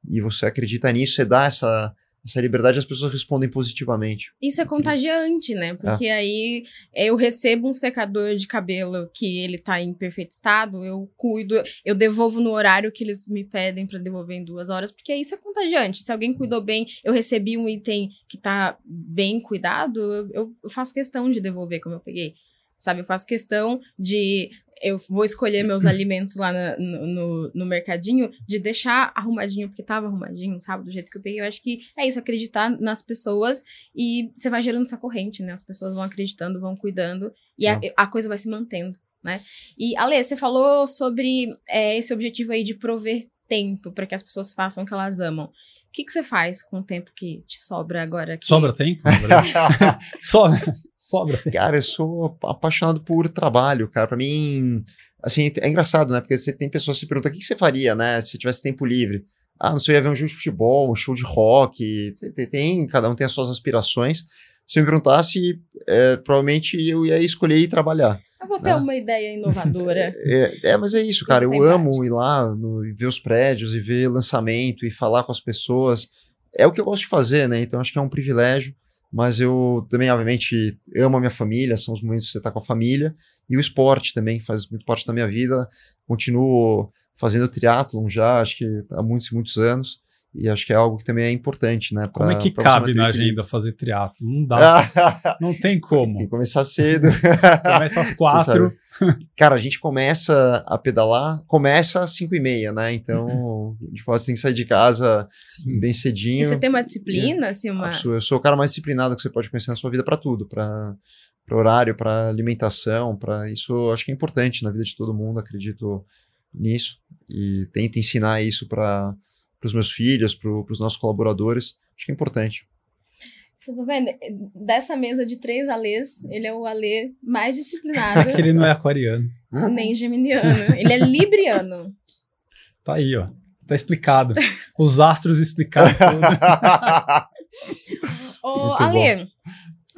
E você acredita nisso, você dá essa, essa liberdade, as pessoas respondem positivamente. Isso é contagiante, né? Porque aí eu recebo um secador de cabelo que ele tá em perfeito estado, eu cuido, eu devolvo no horário que eles me pedem pra devolver em duas horas, porque isso é contagiante. Se alguém cuidou bem, eu recebi um item que tá bem cuidado, eu, eu- eu faço questão de devolver como eu peguei. Sabe, eu faço questão de. Eu vou escolher meus alimentos lá na- no, no, mercadinho, de deixar arrumadinho, porque tava arrumadinho, sabe? Do jeito que eu peguei. Eu acho que é isso, acreditar nas pessoas e você vai gerando essa corrente, né? As pessoas vão acreditando, vão cuidando e a, a coisa vai se mantendo, né? E, Ale, você falou sobre é, esse objetivo aí de prover tempo para que as pessoas façam o que elas amam. O que, que você faz com o tempo que te sobra agora? aqui? Sobra tempo? sobra, sobra tempo. Cara, eu sou apaixonado por trabalho, cara. Pra mim, assim, é engraçado, né? Porque você tem pessoas que se perguntam o que que você faria, né? Se tivesse tempo livre. Ah, não sei, eu ia ver um jogo de futebol, um show de rock. Tem, tem- cada um tem as suas aspirações. Se eu me perguntasse, é, provavelmente eu ia escolher ir trabalhar. Eu vou ter né? uma ideia inovadora. É, é, mas é isso, cara. Eu amo prática. ir lá no- e ver os prédios e ver lançamento e falar com as pessoas. É o que eu gosto de fazer, né? Então acho que é um privilégio. Mas eu também, obviamente, amo a minha família, são os momentos que você tá com a família. E o esporte também faz muito parte da minha vida. Continuo fazendo triatlon já, acho que há muitos e muitos anos. E acho que é algo que também é importante, né? Como é pra- que pra cabe na agenda fazer teatro? Não dá, não tem Tem como. que começar cedo. Começa às quatro. Cara, a gente começa a pedalar, começa às 5 e meia, né? Então, de fato, você tem que sair de casa Sim. bem E cedinho. você tem uma disciplina, assim, uma. Absurdo. Eu sou o cara mais disciplinado que você pode conhecer na sua vida para tudo, para horário, para alimentação, para isso. Acho que é importante na vida de todo mundo. Acredito nisso e tento ensinar isso para os meus filhos, para os nossos colaboradores. Acho que é importante. Você tá vendo? Dessa mesa de três Alês, ele é o Alê mais disciplinado, Que ele não é aquariano. nem geminiano. Ele é libriano. Tá aí, ó. Tá explicado. Os astros explicaram tudo. Ô, Ale,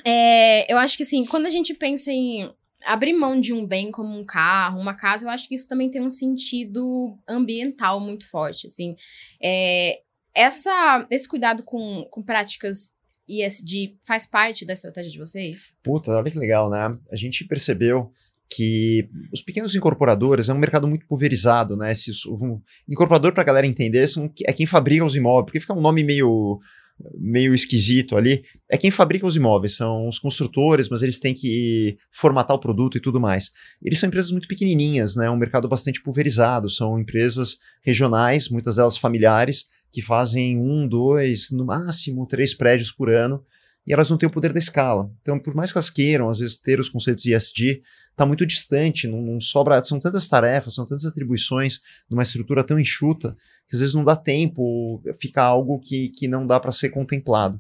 é, eu acho que assim, quando a gente pensa em abrir mão de um bem como um carro, uma casa, eu acho que isso também tem um sentido ambiental muito forte, assim. É, essa, esse cuidado com, com práticas ISD faz parte da estratégia de vocês? Puta, olha que legal, né? A gente percebeu que os pequenos incorporadores é um mercado muito pulverizado, né? Esses, um, incorporador, pra galera entender, são, é quem fabrica os imóveis, porque fica um nome meio, meio esquisito ali. É quem fabrica os imóveis, são os construtores, mas eles têm que formatar o produto e tudo mais. Eles são empresas muito pequenininhas, né? Um mercado bastante pulverizado, são empresas regionais, muitas delas familiares, que fazem um, dois, no máximo três prédios por ano e elas não têm o poder da escala. Então, por mais que elas queiram, às vezes, ter os conceitos ESG, está muito distante, não, não, sobra, são tantas tarefas, são tantas atribuições numa estrutura tão enxuta que às vezes não dá tempo, fica algo que, que não dá para ser contemplado.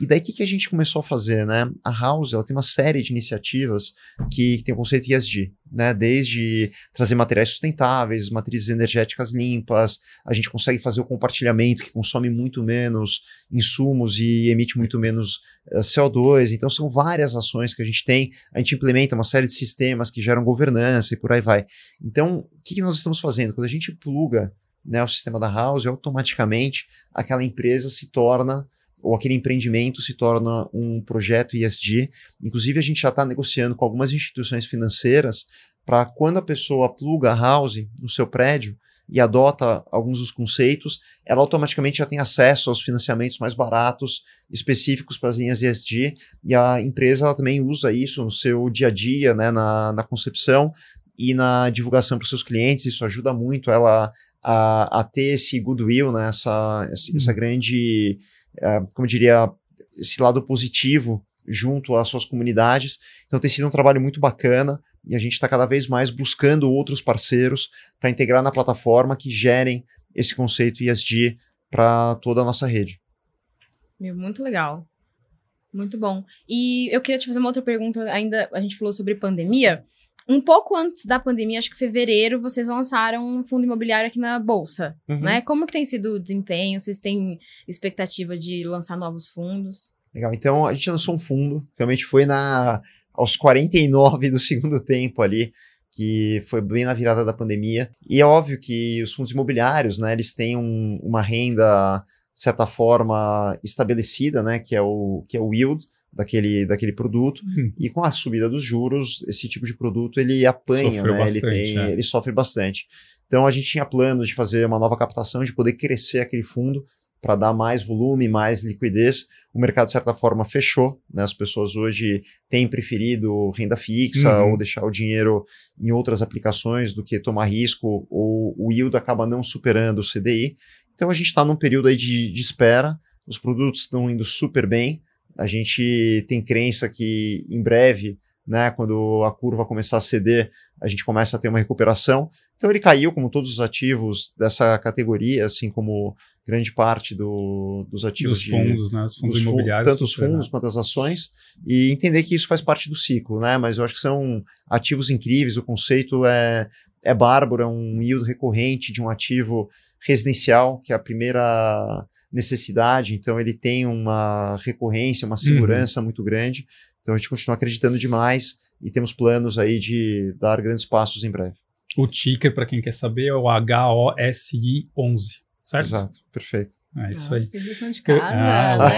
E daí o que, que a gente começou a fazer, né? A House ela tem uma série de iniciativas que, que tem o conceito ESG, né? Desde trazer materiais sustentáveis, matrizes energéticas limpas, a gente consegue fazer o compartilhamento que consome muito menos insumos e emite muito menos uh, eh, CO2. Então são várias ações que a gente tem. A gente implementa uma série de sistemas que geram governança e por aí vai. Então, o que, que nós estamos fazendo? Quando a gente pluga né, o sistema da House, automaticamente aquela empresa se torna ou aquele empreendimento se torna um projeto ESG. Inclusive, a gente já está negociando com algumas instituições financeiras para quando a pessoa pluga a house no seu prédio e adota alguns dos conceitos, ela automaticamente já tem acesso aos financiamentos mais baratos, específicos para as linhas ESG, e a empresa também usa isso no seu dia a dia, né, na, na concepção e na divulgação para os seus clientes. Isso ajuda muito ela a, a ter esse goodwill, né, essa, essa hum. grande é, como eu diria, esse lado positivo junto às suas comunidades. Então tem sido um trabalho muito bacana e a gente está cada vez mais buscando outros parceiros para integrar na plataforma que gerem esse conceito ESG para toda a nossa rede. Meu, muito legal. Muito bom. E eu queria te fazer uma outra pergunta, ainda a gente falou sobre pandemia um pouco antes da pandemia, acho que fevereiro, vocês lançaram um fundo imobiliário aqui na Bolsa, uhum. né? Como que tem sido o desempenho? Vocês têm expectativa de lançar novos fundos? Legal, então a gente lançou um fundo, realmente foi na aos 49 do segundo tempo ali, que foi bem na virada da pandemia. E é óbvio que os fundos imobiliários, né, eles têm um, uma renda, de certa forma, estabelecida, né, que é o, que é o yield, daquele, daquele produto. Hum. E com a subida dos juros, esse tipo de produto ele apanha, Sofreu né? Bastante, ele, tem, é. ele sofre bastante. Então a gente tinha planos de fazer uma nova captação, de poder crescer aquele fundo para dar mais volume, mais liquidez. O mercado, de certa forma, fechou. Né? As pessoas hoje têm preferido renda fixa uhum. ou deixar o dinheiro em outras aplicações do que tomar risco, ou o yield acaba não superando o CDI. Então a gente está num período aí de, de espera. Os produtos estão indo super bem. A gente tem crença que em breve, né, quando a curva começar a ceder, a gente começa a ter uma recuperação. Então ele caiu, como todos os ativos dessa categoria, assim como grande parte do, dos ativos dos fundos, de, né, os fundos imobiliários, tanto os fundos né? quanto as ações, e entender que isso faz parte do ciclo, né? Mas eu acho que são ativos incríveis. O conceito é é bárbaro, é um yield recorrente de um ativo residencial, que é a primeira necessidade, então ele tem uma recorrência, uma segurança uhum. muito grande. Então a gente continua acreditando demais e temos planos aí de dar grandes passos em breve. O ticker, para quem quer saber, é o HOSI11, certo? Exato, perfeito. É isso ah, aí. Fiz de casa, ah, né?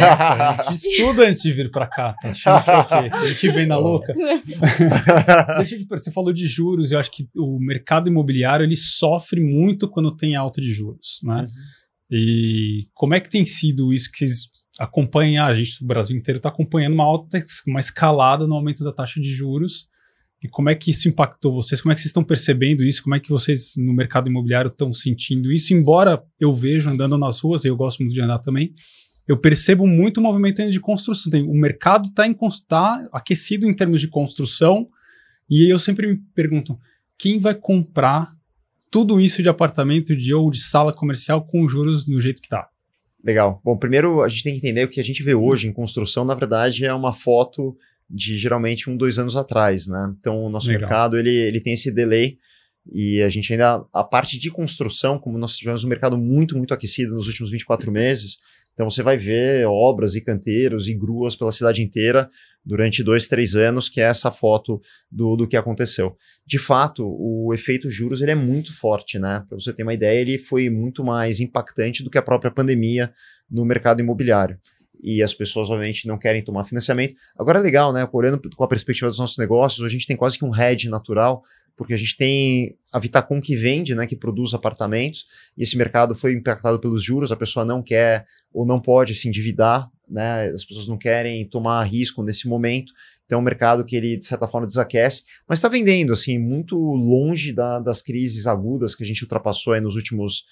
A gente estuda antes de vir para cá. Tá achando que é o quê? A gente vem na louca? Deixa de você falou de juros, eu acho que o mercado imobiliário ele sofre muito quando tem alta de juros, né? Uhum. E como é que tem sido isso que vocês acompanham? A gente, o Brasil inteiro, está acompanhando uma alta, uma escalada no aumento da taxa de juros. E como é que isso impactou vocês? Como é que vocês estão percebendo isso? Como é que vocês no mercado imobiliário estão sentindo isso? Embora eu veja andando nas ruas, e eu gosto muito de andar também, eu percebo muito movimento ainda de construção. O mercado está tá aquecido em termos de construção, e eu sempre me pergunto: quem vai comprar tudo isso de apartamento de ou de sala comercial com juros no jeito que está. Legal. Bom, primeiro a gente tem que entender o que a gente vê hoje em construção, na verdade, é uma foto de geralmente um, dois anos atrás, né? Então o nosso Legal. mercado ele, ele tem esse delay e a gente ainda, a parte de construção, como nós tivemos um mercado muito, muito aquecido nos últimos 24 meses, então você vai ver obras e canteiros e gruas pela cidade inteira durante dois, três anos, que é essa foto do, do que aconteceu. De fato, o efeito juros ele é muito forte, né? Para você ter uma ideia, ele foi muito mais impactante do que a própria pandemia no mercado imobiliário. E as pessoas, obviamente, não querem tomar financiamento. Agora é legal, né? Olhando com a perspectiva dos nossos negócios, a gente tem quase que um hedge natural porque a gente tem a Vitacom que vende, né, que produz apartamentos, e esse mercado foi impactado pelos juros, a pessoa não quer ou não pode se endividar, né, as pessoas não querem tomar risco nesse momento, então é um mercado que ele, de certa forma, desaquece, mas está vendendo, assim, muito longe da, das crises agudas que a gente ultrapassou nos últimos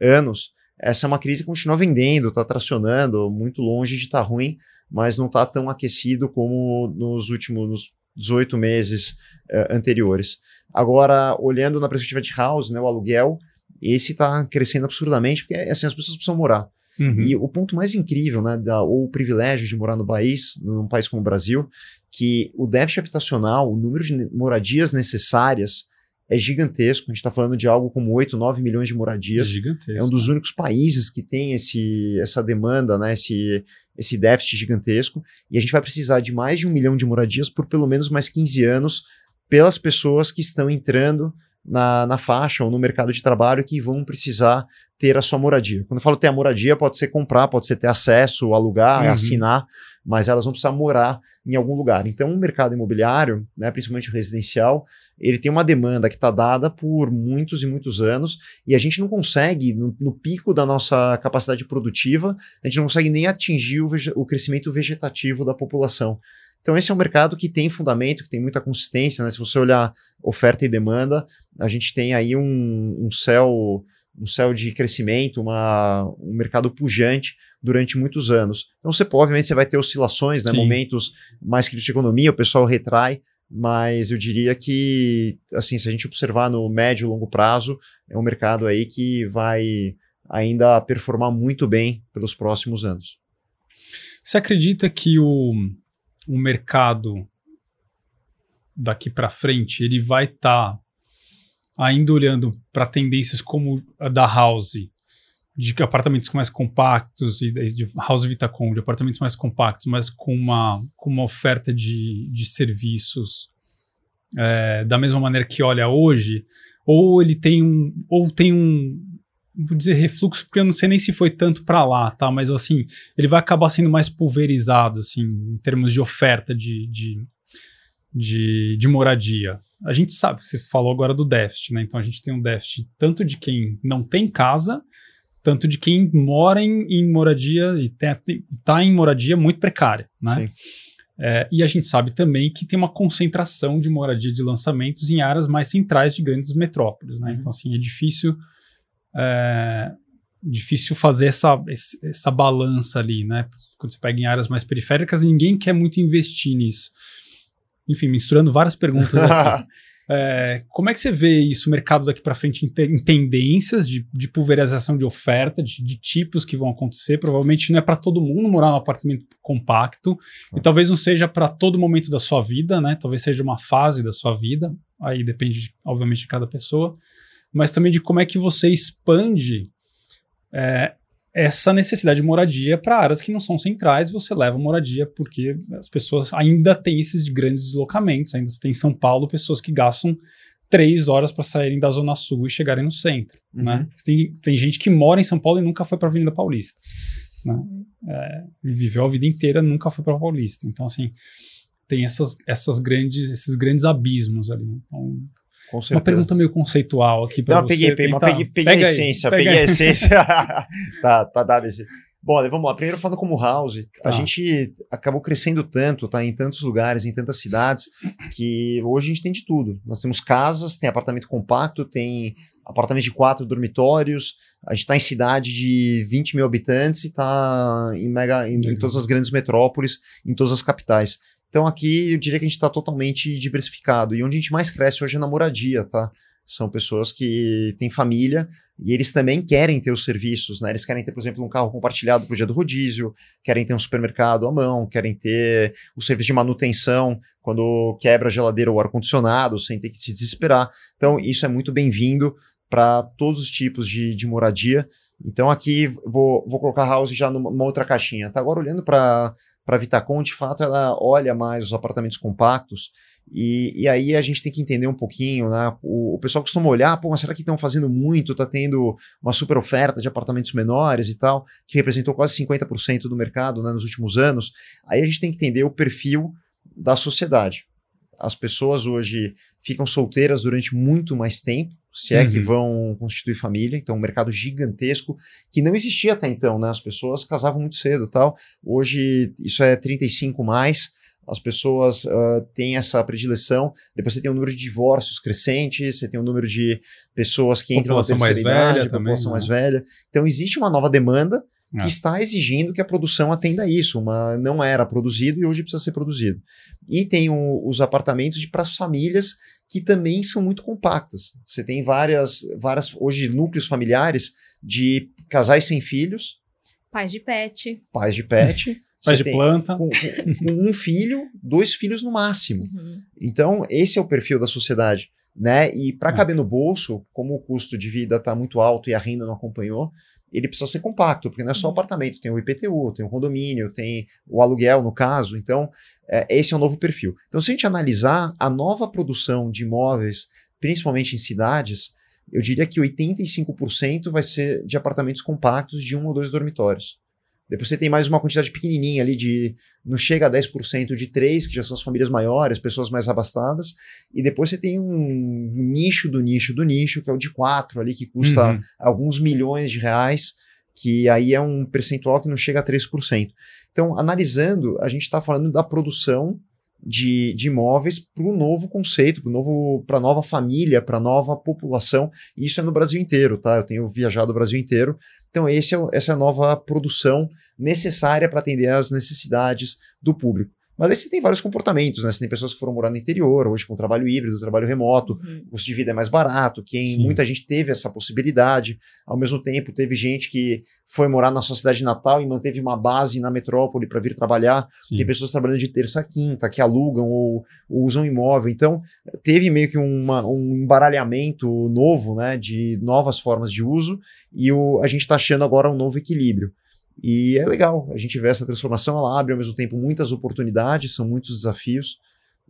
anos, essa é uma crise que continua vendendo, está tracionando, muito longe de estar tá ruim, mas não está tão aquecido como nos últimos, nos 18 meses uh, anteriores. Agora, olhando na perspectiva de house, né, o aluguel, esse está crescendo absurdamente, porque assim, as pessoas precisam morar. Uhum. E o ponto mais incrível, né, da, ou o privilégio de morar no país, num país como o Brasil, que o déficit habitacional, o número de moradias necessárias é gigantesco. A gente está falando de algo como 8, 9 milhões de moradias. É, gigantesco. é um dos únicos países que tem esse, essa demanda, né, esse, esse déficit gigantesco. E a gente vai precisar de mais de um milhão de moradias por pelo menos mais 15 anos pelas pessoas que estão entrando na, na faixa ou no mercado de trabalho que vão precisar ter a sua moradia. Quando eu falo ter a moradia, pode ser comprar, pode ser ter acesso, alugar, uhum. assinar, mas elas vão precisar morar em algum lugar. Então, o mercado imobiliário, né, principalmente residencial, ele tem uma demanda que está dada por muitos e muitos anos e a gente não consegue, no, no, pico da nossa capacidade produtiva, a gente não consegue nem atingir o, o crescimento vegetativo da população. Então, esse é um mercado que tem fundamento, que tem muita consistência. Né? Se você olhar oferta e demanda, a gente tem aí um, um céu um céu de crescimento, uma, um mercado pujante durante muitos anos. Então, você obviamente você vai ter oscilações, né? momentos mais críticos de economia, o pessoal retrai, mas eu diria que, assim, se a gente observar no médio e longo prazo, é um mercado aí que vai ainda performar muito bem pelos próximos anos. Você acredita que o, o mercado daqui para frente ele vai estar tá ainda olhando para tendências como a da House, de apartamentos mais compactos, e de House Vitacom, de apartamentos mais compactos, mas com uma, com uma oferta de, de serviços é, da mesma maneira que olha hoje, ou ele tem um, ou tem um, vou dizer refluxo, porque eu não sei nem se foi tanto para lá, tá? Mas assim, ele vai acabar sendo mais pulverizado, assim, em termos de oferta de, de, de, de moradia. A gente sabe, você falou agora do déficit, né? Então a gente tem um déficit tanto de quem não tem casa, tanto de quem mora em, em moradia e está em moradia muito precária, né? É, e a gente sabe também que tem uma concentração de moradia de lançamentos em áreas mais centrais de grandes metrópoles, né? Uhum. Então, assim, é difícil é, difícil fazer essa, essa balança ali, né? Quando você pega em áreas mais periféricas, ninguém quer muito investir nisso. Enfim, misturando várias perguntas aqui. É, como é que você vê isso, o mercado daqui para frente, em, em, tendências de, de pulverização de oferta, de, de, tipos que vão acontecer? Provavelmente não é para todo mundo morar num apartamento compacto, e talvez não seja para todo momento da sua vida, né? Talvez seja uma fase da sua vida, aí depende, obviamente, de cada pessoa mas também de como é que você expande é, essa necessidade de moradia para áreas que não são centrais, você leva moradia porque as pessoas ainda têm esses grandes deslocamentos, ainda tem em São Paulo pessoas que gastam três horas para saírem da Zona Sul e chegarem no centro. Uhum. Né? Tem, tem gente que mora em São Paulo e nunca foi para a Avenida Paulista. Né? É, viveu a vida inteira nunca foi para Paulista. Então, assim, tem essas, essas grandes, esses grandes abismos ali. Então. Uma pergunta meio conceitual aqui para você. Peguei, peguei, peguei, peguei a essência, aí, peguei a essência. tá, tá dado esse. Bom, vamos lá. Primeiro falando como house, tá. a gente acabou crescendo tanto, tá em tantos lugares, em tantas cidades, que hoje a gente tem de tudo. Nós temos casas, tem apartamento compacto, tem apartamento de quatro dormitórios, a gente está em cidade de 20 mil habitantes e está em, mega, em, em todas as grandes metrópoles, em todas as capitais. Então aqui eu diria que a gente está totalmente diversificado. E onde a gente mais cresce hoje é na moradia, tá? São pessoas que têm família e eles também querem ter os serviços, né? Eles querem ter, por exemplo, um carro compartilhado para o dia do rodízio, querem ter um supermercado à mão, querem ter o serviço de manutenção quando quebra a geladeira ou ar-condicionado, sem ter que se desesperar. Então, isso é muito bem-vindo para todos os tipos de, de moradia. Então, aqui vou, vou colocar House já numa outra caixinha. Tá agora olhando para para a Vitacom, de fato, ela olha mais os apartamentos compactos e, e aí a gente tem que entender um pouquinho, né? O, o pessoal costuma olhar, pô, mas será que estão fazendo muito? Está tendo uma super oferta de apartamentos menores e tal, que representou quase 50% do mercado né, nos últimos anos. Aí a gente tem que entender o perfil da sociedade. As pessoas hoje ficam solteiras durante muito mais tempo, se é uhum. que vão constituir família, então um mercado gigantesco que não existia até então, né? As pessoas casavam muito cedo, tal. Hoje isso é 35 mais. As pessoas uh, têm essa predileção. Depois você tem um número de divórcios crescente, você tem um número de pessoas que entram na terceira idade, população também, mais né? velha. Então existe uma nova demanda que É. está exigindo que a produção atenda a isso. Uma, não era produzido e hoje precisa ser produzido. E tem o- os apartamentos para as famílias que também são muito compactas. Você tem várias, várias hoje núcleos familiares de casais sem filhos, Pais de pet. pais de pet, você de planta. com, com- com um filho, dois filhos no máximo. Uhum. Então, esse é o perfil da sociedade. Né? E para É. caber no bolso, como o custo de vida está muito alto e a renda não acompanhou, ele precisa ser compacto, porque não é só Uhum. apartamento, tem o IPTU, tem o condomínio, tem o aluguel, no caso. Então, é, esse é o novo perfil. Então, se a gente analisar a nova produção de imóveis, principalmente em cidades, eu diria que 85% vai ser de apartamentos compactos de um ou dois dormitórios. Depois você tem mais uma quantidade pequenininha ali de. Não chega a 10% de três, que já são as famílias maiores, pessoas mais abastadas. E depois você tem um nicho do nicho do nicho, que é o de quatro ali, que custa Uhum. alguns milhões de reais, que aí é um percentual que não chega a 3%. Então, analisando, a gente está falando da produção de, de imóveis para o novo conceito, para a nova família, para a nova população. E isso é no Brasil inteiro, tá? Eu tenho viajado o Brasil inteiro. Então, é, essa é a nova produção necessária para atender às necessidades do público. Mas aí você tem vários comportamentos, né? Você tem pessoas que foram morar no interior, hoje com trabalho híbrido, trabalho remoto, Uhum. o custo de vida é mais barato, quem Sim. muita gente teve essa possibilidade. Ao mesmo tempo, teve gente que foi morar na sua cidade natal e manteve uma base na metrópole para vir trabalhar. Sim. Tem pessoas trabalhando de terça a quinta, que alugam ou, ou usam imóvel. Então, teve meio que uma- um embaralhamento novo, né, de novas formas de uso, e o, a gente está achando agora um novo equilíbrio. E é legal, a gente vê essa transformação, ela abre ao mesmo tempo muitas oportunidades, são muitos desafios,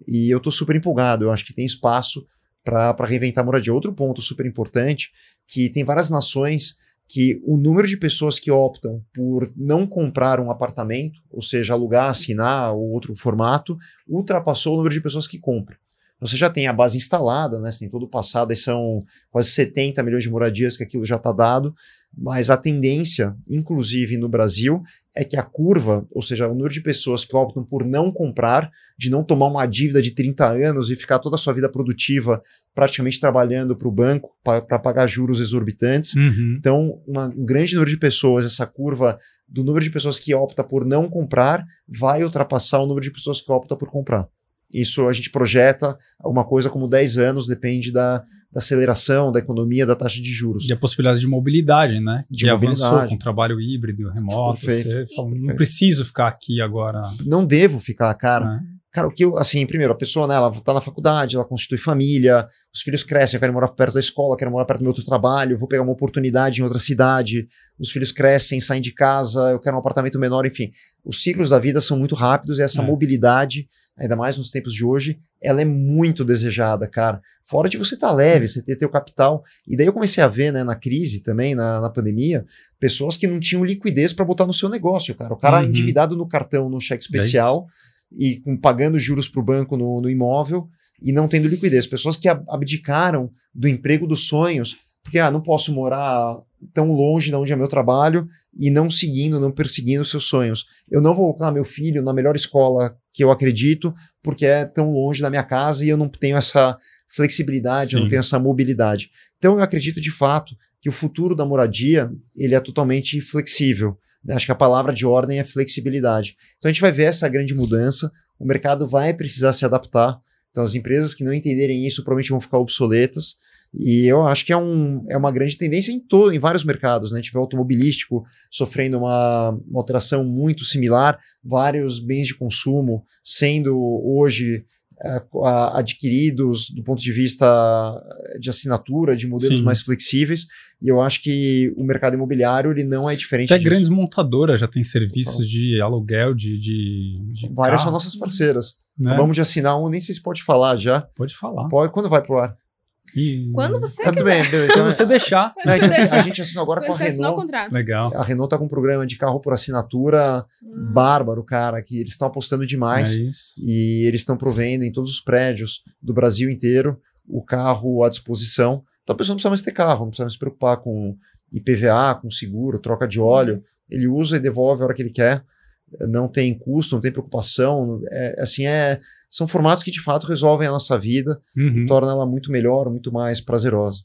e eu estou super empolgado, eu acho que tem espaço para reinventar a moradia. Outro ponto super importante, que tem várias nações que o número de pessoas que optam por não comprar um apartamento, ou seja, alugar, assinar ou outro formato, ultrapassou o número de pessoas que compram. Então, Você já tem a base instalada, né? Você tem todo o passado, aí são quase 70 milhões de moradias que aquilo já está dado, mas a tendência, inclusive no Brasil, é que a curva, ou seja, o número de pessoas que optam por não comprar, de não tomar uma dívida de 30 anos e ficar toda a sua vida produtiva praticamente trabalhando para o banco para pagar juros exorbitantes, Uhum. então, uma- um grande número de pessoas, essa curva do número de pessoas que opta por não comprar, vai ultrapassar o número de pessoas que opta por comprar. Isso a gente projeta uma coisa como 10 anos, depende da, da aceleração da economia, da taxa de juros. E a possibilidade de mobilidade, né? De avançou mobilidade. com trabalho híbrido, remoto. Perfeito, Você fala, não perfeito. preciso ficar aqui agora. Não devo ficar, cara. né? Cara, o que eu, assim, primeiro, a pessoa, né, ela tá na faculdade, ela constitui família, os filhos crescem, eu quero morar perto da escola, quero morar perto do meu outro trabalho, vou pegar uma oportunidade em outra cidade, os filhos crescem, saem de casa, eu quero um apartamento menor, enfim. Os ciclos da vida são muito rápidos e essa É. mobilidade, ainda mais nos tempos de hoje, ela é muito desejada, cara. Fora de você estar leve, você ter teu capital. E daí eu comecei a ver, né, na crise também, na, na pandemia, pessoas que não tinham liquidez para botar no seu negócio, cara. O cara Uhum. endividado no cartão, no cheque É especial, e com, pagando juros para o banco no, no imóvel e não tendo liquidez. Pessoas que ab- abdicaram do emprego dos sonhos, porque ah, não posso morar tão longe de onde é meu trabalho e não seguindo, não perseguindo seus sonhos. Eu não vou colocar meu filho na melhor escola que eu acredito, porque é tão longe da minha casa e eu não tenho essa flexibilidade, eu não Sim. tenho essa mobilidade. Então eu acredito de fato que o futuro da moradia ele é totalmente flexível. né? Acho que a palavra de ordem é flexibilidade. Então a gente vai ver essa grande mudança, o mercado vai precisar se adaptar. Então as empresas que não entenderem isso provavelmente vão ficar obsoletas. E eu acho que é, um, é uma grande tendência em, todo, em vários mercados. Né? A gente vê o automobilístico sofrendo uma, uma alteração muito similar, vários bens de consumo sendo hoje a- adquiridos do ponto de vista de assinatura, de modelos Sim. mais flexíveis. E eu acho que o mercado imobiliário ele não é diferente Até disso. grandes montadoras já têm serviços de aluguel de. de, de Várias são carro, nossas parceiras. né? Vamos de assinar um, nem sei se pode falar já. Pode falar. Pode, quando vai pro ar? E- Quando você tudo quiser. bem, beleza. Quando Então, você deixar. a, gente, a gente assinou agora Quando com a você assinou o Renault. contrato. Legal. A Renault tá com um programa de carro por assinatura Hum. bárbaro, cara, que eles estão apostando demais. É isso. e eles estão provendo em todos os prédios do Brasil inteiro o carro à disposição. Então a pessoa não precisa mais ter carro, não precisa mais se preocupar com IPVA, com seguro, troca de óleo. Ele usa e devolve a hora que ele quer. Não tem custo, não tem preocupação. É, assim, é, são formatos que de fato resolvem a nossa vida Uhum. torna ela muito melhor, muito mais prazerosa.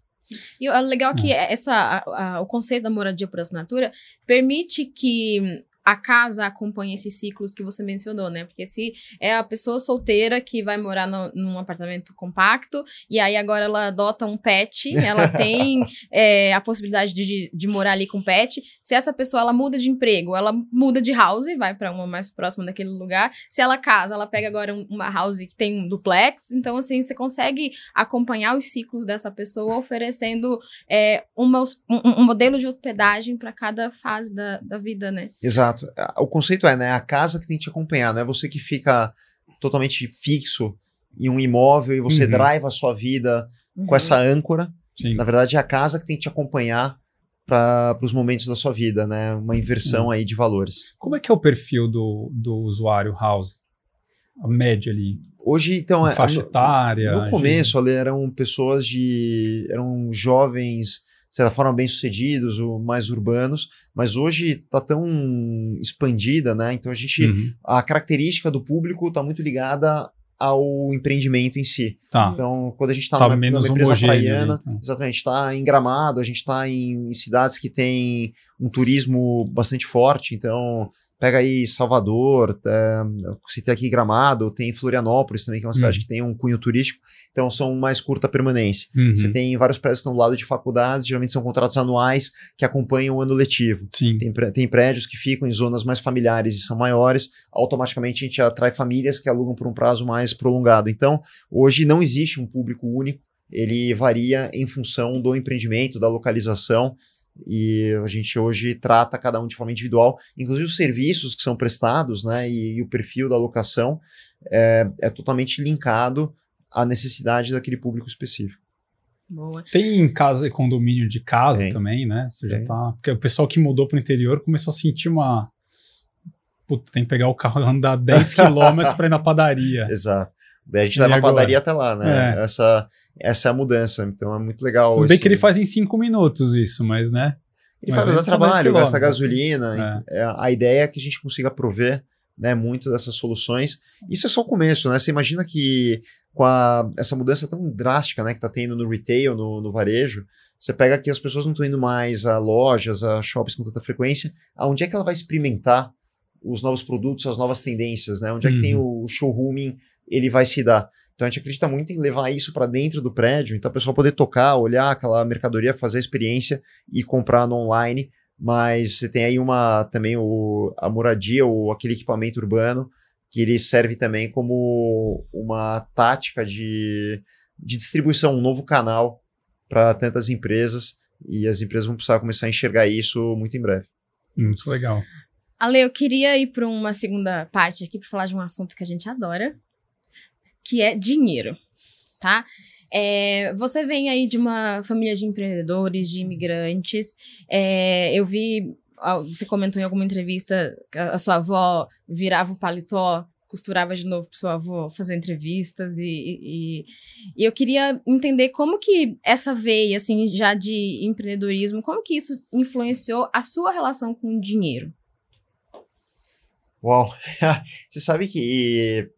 E o legal é que essa, a, a, o conceito da moradia por assinatura permite que a casa acompanha esses ciclos que você mencionou, né? Porque se é a pessoa solteira que vai morar no, num apartamento compacto e aí agora ela adota um pet, ela tem é, a possibilidade de, de morar ali com pet. Se essa pessoa ela muda de emprego, ela muda de house, vai para uma mais próxima daquele lugar. Se ela casa, ela pega agora uma house que tem um duplex. Então, assim, você consegue acompanhar os ciclos dessa pessoa oferecendo é, uma, um, um modelo de hospedagem para cada fase da, da vida, né? Exato. Exato. O conceito é, né? A casa que tem que te acompanhar, não é você que fica totalmente fixo em um imóvel e você uhum. drive a sua vida uhum. com essa âncora. Sim. Na verdade, é a casa que tem que te acompanhar para os momentos da sua vida, né? Uma inversão uhum. aí de valores. Como é que é o perfil do, do usuário house? A média ali. Hoje, então, é, faixa etária. No, no começo, ali, eram pessoas de. eram jovens de certa forma, bem-sucedidos, ou mais urbanos, mas hoje está tão expandida, né? Então a gente. Uhum. A característica do público está muito ligada ao empreendimento em si. Tá. Então, quando a gente está tá numa, numa, empresa praiana, então. exatamente, está em Gramado, a gente está em, em, cidades que têm um turismo bastante forte, então Pega aí Salvador, é, citei aqui Gramado, tem Florianópolis também, que é uma cidade uhum. que tem um cunho turístico, então são mais curta permanência. Uhum. Você tem vários prédios que estão do lado de faculdades, geralmente são contratos anuais que acompanham o ano letivo. Sim. Tem, tem prédios que ficam em zonas mais familiares e são maiores, automaticamente a gente atrai famílias que alugam por um prazo mais prolongado. Então, hoje não existe um público único, ele varia em função do empreendimento, da localização e a gente hoje trata cada um de forma individual, inclusive os serviços que são prestados, né, e, e o perfil da locação é, é, totalmente linkado à necessidade daquele público específico. Boa. Tem casa e condomínio de casa Tem. também, né? Você Tem. já tá, porque o pessoal que mudou para o interior começou a sentir uma Puta, tem que pegar o carro e andar 10 quilômetros para ir na padaria. Exato. Daí a gente e leva agora? a padaria até lá, né? É. Essa, essa é a mudança. Então é muito legal. Tudo bem que ele faz em cinco minutos isso, mas né? Ele mas faz o trabalho, gasta gasolina. É. é. A ideia é que a gente consiga prover né, muito dessas soluções. Isso é só o começo, né? Você imagina que com a, essa mudança tão drástica né, que está tendo no retail, no, no varejo, você pega que as pessoas não estão indo mais a lojas, a shoppings com tanta frequência. Aonde é que ela vai experimentar os novos produtos, as novas tendências, né? Onde é que tem uhum. o showrooming ele vai se dar. Então a gente acredita muito em levar isso para dentro do prédio, então a pessoa poder tocar, olhar aquela mercadoria, fazer a experiência e comprar no online. Mas você tem aí uma também o, a moradia ou aquele equipamento urbano que ele serve também como uma tática de, de distribuição, um novo canal para tantas empresas e as empresas vão precisar começar a enxergar isso muito em breve. Muito legal. Ale, eu queria ir para uma segunda parte aqui para falar de um assunto que a gente adora, que é dinheiro, tá? É, você vem aí de uma família de empreendedores, de imigrantes. É, eu vi, você comentou em alguma entrevista a sua avó virava o paletó, costurava de novo para sua avó fazer entrevistas e, e, e, eu queria entender como que essa veia, assim, já de empreendedorismo, como que isso influenciou a sua relação com o dinheiro? Uau! Você sabe que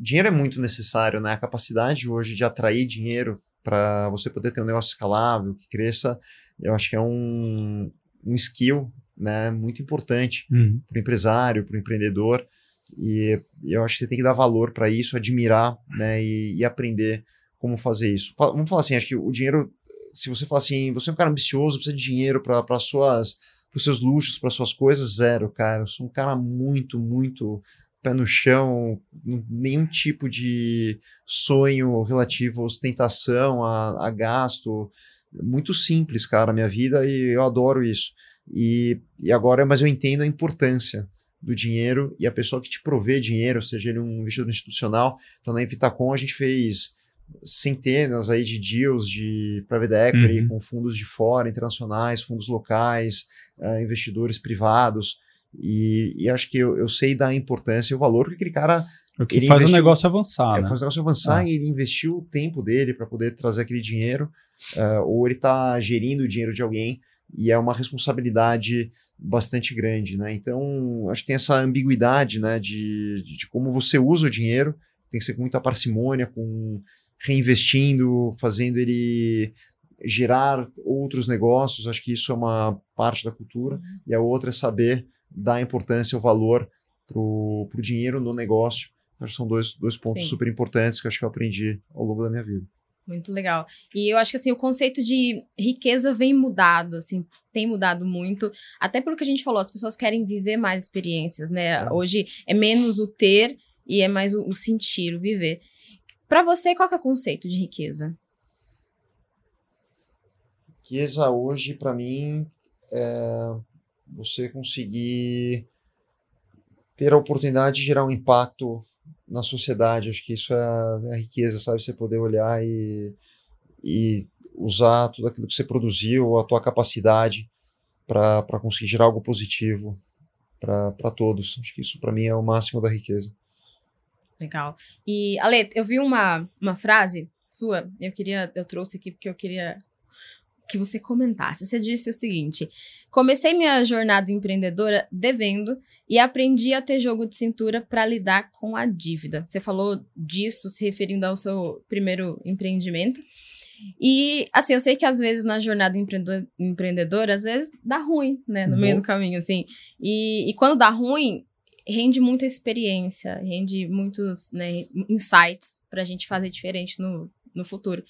dinheiro é muito necessário, né? A capacidade hoje de atrair dinheiro para você poder ter um negócio escalável, que cresça, eu acho que é um, um skill né, muito importante uhum. para o empresário, para o empreendedor. E eu acho que você tem que dar valor para isso, admirar né, e, e, aprender como fazer isso. Vamos falar assim, acho que o dinheiro, se você falar assim, você é um cara ambicioso, precisa de dinheiro para suas para os seus luxos, para suas coisas, zero, cara. Eu sou um cara muito, muito pé no chão, nenhum tipo de sonho relativo à ostentação, a, a gasto. Muito simples, cara, a minha vida e eu adoro isso. E, e agora, mas eu entendo a importância do dinheiro e a pessoa que te provê dinheiro, seja ele um investidor institucional. Então, na Invitacom, a gente fez centenas aí de deals de private equity uhum. com fundos de fora, internacionais, fundos locais, uh, investidores privados. E, e acho que eu, eu, sei da importância e o valor que aquele cara. O que faz investiu, o negócio avançar. É, né? Faz o negócio avançar ah. e ele investiu o tempo dele para poder trazer aquele dinheiro, uh, ou ele está gerindo o dinheiro de alguém e é uma responsabilidade bastante grande, né? Então, acho que tem essa ambiguidade, né, de, de, de como você usa o dinheiro, tem que ser com muita parcimônia, com reinvestindo, fazendo ele gerar outros negócios, acho que isso é uma parte da cultura, uhum. e a outra é saber dar importância, o valor para o dinheiro no negócio. Acho que são dois, dois pontos Sim. super importantes que acho que eu aprendi ao longo da minha vida. Muito legal. E eu acho que assim, o conceito de riqueza vem mudado, assim, tem mudado muito. Até pelo que a gente falou, as pessoas querem viver mais experiências, né? É. Hoje é menos o ter e é mais o, o sentir, o viver. Para você, qual é o conceito de riqueza? Riqueza hoje, para mim, é você conseguir ter a oportunidade de gerar um impacto na sociedade. Acho que isso é a riqueza, sabe? Você poder olhar e, e usar tudo aquilo que você produziu, a tua capacidade para conseguir gerar algo positivo para todos. Acho que isso para mim é o máximo da riqueza. Legal. E Ale, eu vi uma, uma frase sua, eu queria, eu trouxe aqui porque eu queria que você comentasse. Você disse o seguinte: comecei minha jornada empreendedora devendo e aprendi a ter jogo de cintura para lidar com a dívida. Você falou disso se referindo ao seu primeiro empreendimento. E, assim, eu sei que às vezes na jornada empreendedora, às vezes dá ruim, né, no uhum. meio do caminho, assim. E, e quando dá ruim, rende muita experiência, rende muitos né, insights para a gente fazer diferente no, no futuro.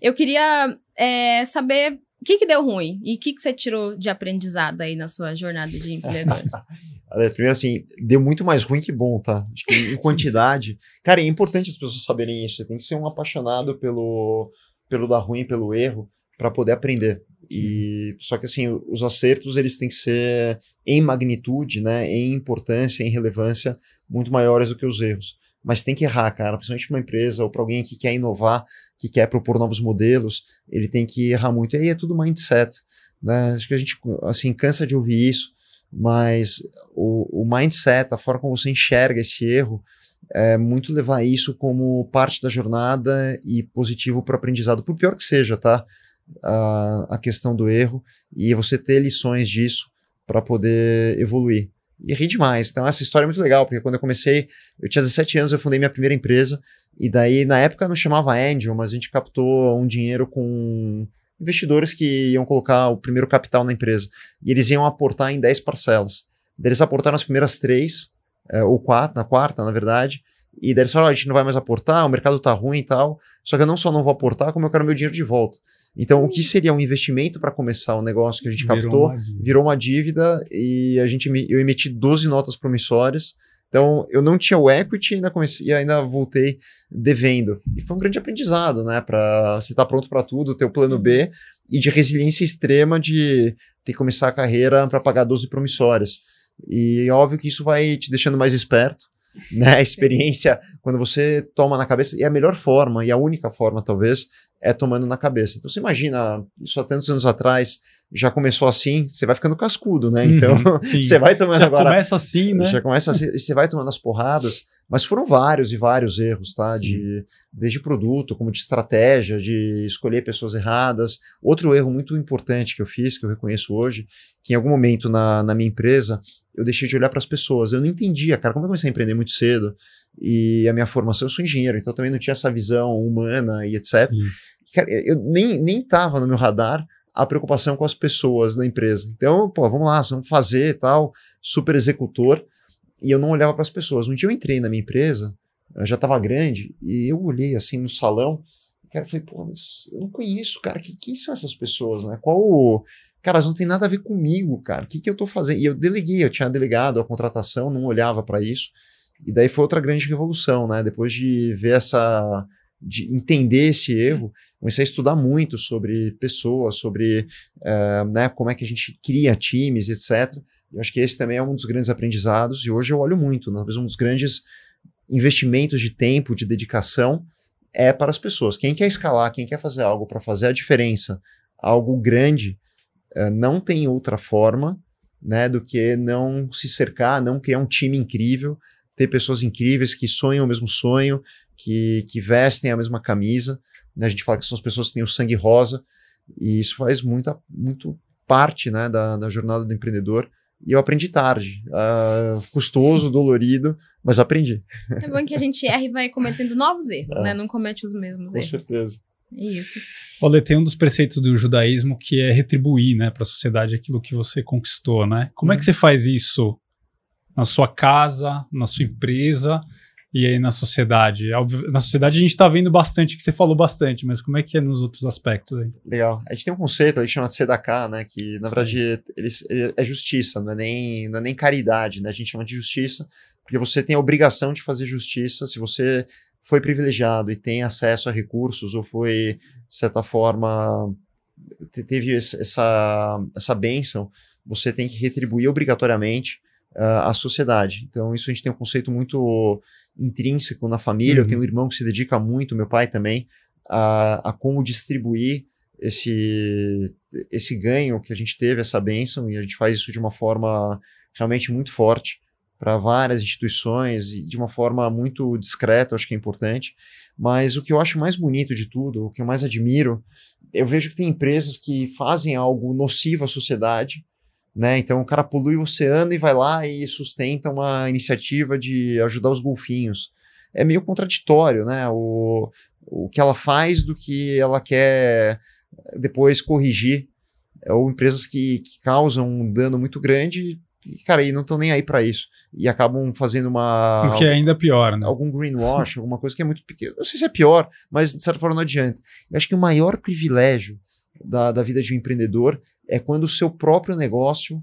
Eu queria é, saber o que, que deu ruim e o que, que você tirou de aprendizado aí na sua jornada de empreendedor? Primeiro, assim, deu muito mais ruim que bom, tá? Acho que em quantidade. Cara, é importante as pessoas saberem isso. Você tem que ser um apaixonado pelo, pelo dar ruim, pelo erro, para poder aprender. E só que assim, os acertos eles têm que ser em magnitude, né, em importância, em relevância muito maiores do que os erros mas tem que errar, cara. Principalmente para uma empresa ou para alguém que quer inovar, que quer propor novos modelos, ele tem que errar muito. E aí é tudo mindset. Né? Acho que a gente assim, cansa de ouvir isso, mas o, o mindset, a forma como você enxerga esse erro, é muito levar isso como parte da jornada e positivo para o aprendizado, por pior que seja, tá? A, a questão do erro e você ter lições disso para poder evoluir e ri demais. Então, essa história é muito legal, porque quando eu comecei, eu tinha 17 anos, eu fundei minha primeira empresa, e daí, na época, não chamava Angel, mas a gente captou um dinheiro com investidores que iam colocar o primeiro capital na empresa, e eles iam aportar em 10 parcelas. Daí eles aportaram as primeiras três, é, ou quatro, na quarta, na verdade, e daí eles falaram, oh, a gente não vai mais aportar, o mercado tá ruim e tal, só que eu não só não vou aportar, como eu quero meu dinheiro de volta. Então, o que seria um investimento para começar o negócio que a gente virou captou, uma virou uma dívida e a gente, eu emiti 12 notas promissórias. Então, eu não tinha o equity e ainda, comecei, e ainda voltei devendo. E foi um grande aprendizado, né? Para você estar tá pronto para tudo, ter o plano B e de resiliência extrema de ter que começar a carreira para pagar 12 promissórias. E é óbvio que isso vai te deixando mais esperto, né? A experiência, quando você toma na cabeça, e a melhor forma, e a única forma, talvez, é tomando na cabeça. Então você imagina, isso há tantos anos atrás já começou assim, você vai ficando cascudo, né? Então uhum, você vai tomando já agora. Já começa assim, né? Já começa assim, você vai tomando as porradas, mas foram vários e vários erros, tá? De, desde produto, como de estratégia, de escolher pessoas erradas. Outro erro muito importante que eu fiz, que eu reconheço hoje, que em algum momento na, na minha empresa eu deixei de olhar para as pessoas. Eu não entendia, cara, como eu comecei a empreender muito cedo e a minha formação, eu sou engenheiro, então também não tinha essa visão humana e etc. Cara, eu nem, nem tava no meu radar a preocupação com as pessoas na empresa. Então, pô, vamos lá, vamos fazer tal, super executor. E eu não olhava para as pessoas. Um dia eu entrei na minha empresa, já estava grande, e eu olhei assim no salão, e cara, eu falei, pô, mas eu não conheço, cara, que, quem são essas pessoas, né? Qual. O... Cara, elas não tem nada a ver comigo, cara. O que, que eu estou fazendo? E eu deleguei, eu tinha delegado a contratação, não olhava para isso. E daí foi outra grande revolução, né? Depois de ver essa de entender esse erro, comecei a estudar muito sobre pessoas, sobre uh, né, como é que a gente cria times, etc. Eu acho que esse também é um dos grandes aprendizados e hoje eu olho muito, talvez um dos grandes investimentos de tempo, de dedicação é para as pessoas. Quem quer escalar, quem quer fazer algo para fazer a diferença, algo grande, uh, não tem outra forma né, do que não se cercar, não criar um time incrível, ter pessoas incríveis que sonham o mesmo sonho, que, que vestem a mesma camisa. Né? A gente fala que são as pessoas que têm o sangue rosa, e isso faz muita, muito parte né, da, da jornada do empreendedor. E eu aprendi tarde. Uh, custoso, dolorido, mas aprendi. É bom que a gente erra e vai cometendo novos erros, é. né? Não comete os mesmos Com erros. Com certeza. Isso. Olha, tem um dos preceitos do judaísmo que é retribuir, né, para a sociedade aquilo que você conquistou, né? Como é que você faz isso na sua casa, na sua empresa e aí na sociedade? Na sociedade a gente está vendo bastante, que você falou bastante, mas como é que é nos outros aspectos aí? Legal. A gente tem um conceito aí que chama de Sedaká, né? Que na verdade ele, ele é justiça, não é, nem, não é nem caridade, né? A gente chama de justiça, porque você tem a obrigação de fazer justiça se você foi privilegiado e tem acesso a recursos ou foi, de certa forma, teve essa, essa bênção, você tem que retribuir obrigatoriamente uh, à sociedade. Então, isso a gente tem um conceito muito intrínseco na família. Uhum. Eu tenho um irmão que se dedica muito, meu pai também, a, a como distribuir esse, esse ganho que a gente teve, essa bênção, e a gente faz isso de uma forma realmente muito forte para várias instituições e de uma forma muito discreta, acho que é importante. Mas o que eu acho mais bonito de tudo, o que eu mais admiro, eu vejo que tem empresas que fazem algo nocivo à sociedade, né? Então o cara polui o oceano e vai lá e sustenta uma iniciativa de ajudar os golfinhos. É meio contraditório, né? O, o que ela faz do que ela quer depois corrigir. Ou empresas que, que causam um dano muito grande e, cara, e não estão nem aí para isso. E acabam fazendo uma. O que é ainda pior, né? Algum greenwash, alguma coisa que é muito pequena. Não sei se é pior, mas de certa forma não adianta. Eu acho que o maior privilégio da, da vida de um empreendedor é quando o seu próprio negócio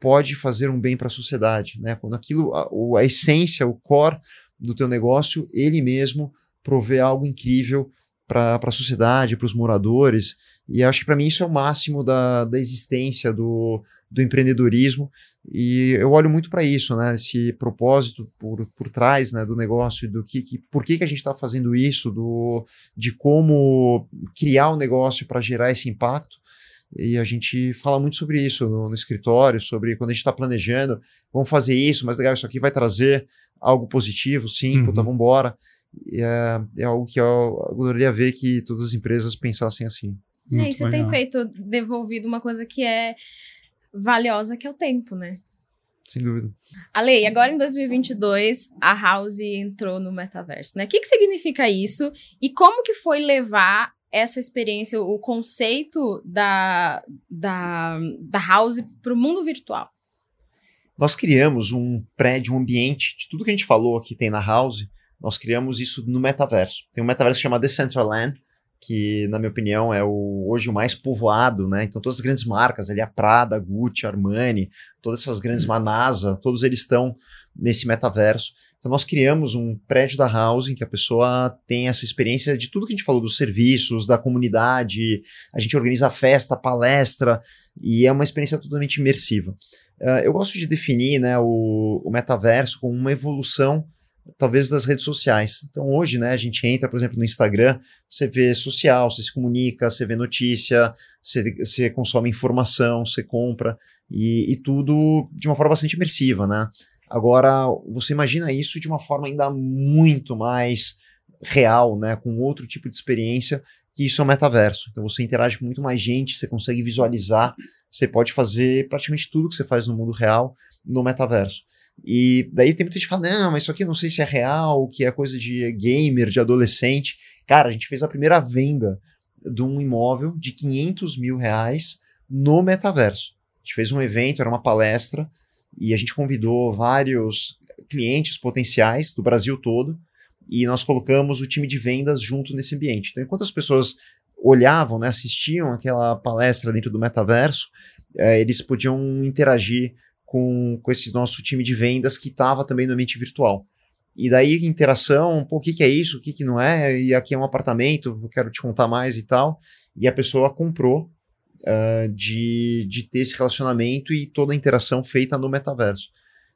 pode fazer um bem para a sociedade, né? Quando aquilo, a, a essência, o core do teu negócio, ele mesmo provê algo incrível para a sociedade, para os moradores. E acho que para mim isso é o máximo da, da existência do, do empreendedorismo. E eu olho muito para isso, né? Esse propósito por, por trás né, do negócio, do que, que por que, que a gente está fazendo isso, do, de como criar o um negócio para gerar esse impacto. E a gente fala muito sobre isso no, no escritório, sobre quando a gente está planejando, vamos fazer isso, mas legal, isso aqui vai trazer algo positivo, sim, uhum. puta, vamos embora. É, é, algo que eu adoraria ver que todas as empresas pensassem assim. É, e você tem feito, devolvido uma coisa que é valiosa, que é o tempo, né? Sem dúvida. Ale, agora em 2022, a House entrou no metaverso, né? O que, que significa isso? E como que foi levar essa experiência, o conceito da, da, da House para o mundo virtual? Nós criamos um prédio, um ambiente de tudo que a gente falou aqui tem na House, nós criamos isso no metaverso. Tem um metaverso chamado Decentraland, que, na minha opinião, é o, hoje o mais povoado, né? Então, todas as grandes marcas ali, a Prada, Gucci, Armani, todas essas grandes Manasa, todos eles estão nesse metaverso. Então, nós criamos um prédio da House em que a pessoa tem essa experiência de tudo que a gente falou, dos serviços, da comunidade, a gente organiza festa, palestra, e é uma experiência totalmente imersiva. Uh, eu gosto de definir né, o, o metaverso como uma evolução talvez das redes sociais. Então hoje, né, a gente entra, por exemplo, no Instagram, você vê social, você se comunica, você vê notícia, você, você consome informação, você compra e, e, tudo de uma forma bastante imersiva, né? Agora, você imagina isso de uma forma ainda muito mais real, né, com outro tipo de experiência, que isso é o metaverso. Então você interage com muito mais gente, você consegue visualizar, você pode fazer praticamente tudo que você faz no mundo real no metaverso. E daí tem muita gente que fala, não, mas isso aqui não sei se é real, que é coisa de gamer, de adolescente. Cara, a gente fez a primeira venda de um imóvel de 500 mil reais no metaverso. A gente fez um evento, era uma palestra, e a gente convidou vários clientes potenciais do Brasil todo, e nós colocamos o time de vendas junto nesse ambiente. Então, enquanto as pessoas olhavam, né, assistiam aquela palestra dentro do metaverso, eh, eles podiam interagir com, com esse nosso time de vendas que estava também no ambiente virtual. E daí, interação, pô, o que, que é isso, o que, que não é, e aqui é um apartamento, quero te contar mais e tal. E a pessoa comprou uh, de, de ter esse relacionamento e toda a interação feita no metaverso.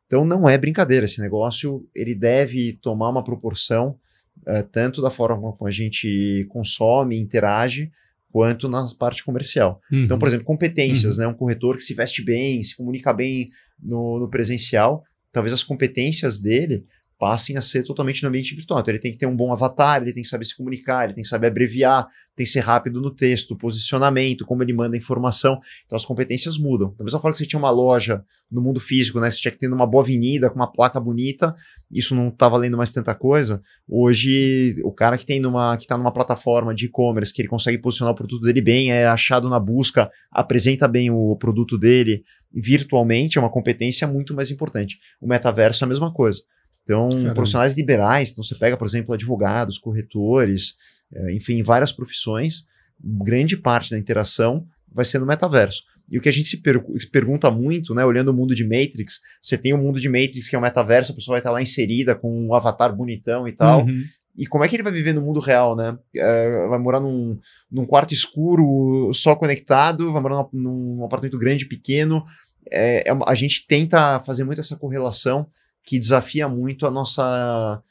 Então não é brincadeira, esse negócio ele deve tomar uma proporção uh, tanto da forma como a gente consome, interage, quanto na parte comercial. Uhum. Então, por exemplo, competências, uhum. né? Um corretor que se veste bem, se comunica bem no, no, presencial, talvez as competências dele passem a ser totalmente no ambiente virtual. Então ele tem que ter um bom avatar, ele tem que saber se comunicar, ele tem que saber abreviar, tem que ser rápido no texto, posicionamento, como ele manda informação. Então as competências mudam. Da mesma forma que você tinha uma loja no mundo físico, né? Você tinha que ter uma boa avenida, com uma placa bonita, isso não tá valendo mais tanta coisa. Hoje, o cara que tem numa, que tá numa plataforma de e-commerce, que ele consegue posicionar o produto dele bem, é achado na busca, apresenta bem o produto dele virtualmente, é uma competência muito mais importante. O metaverso é a mesma coisa. Então, Caramba. profissionais liberais, então você pega, por exemplo, advogados, corretores, é, enfim, várias profissões, grande parte da interação vai ser no metaverso. E o que a gente se, per pergunta muito, né, olhando o mundo de Matrix, você tem o um mundo de Matrix que é o metaverso, a pessoa vai estar lá inserida com um avatar bonitão e tal. Uhum. E como é que ele vai viver no mundo real, né? É, vai morar num, num, quarto escuro, só conectado, vai morar num, num apartamento grande, pequeno. É, é, a gente tenta fazer muito essa correlação que desafia muito a nossa,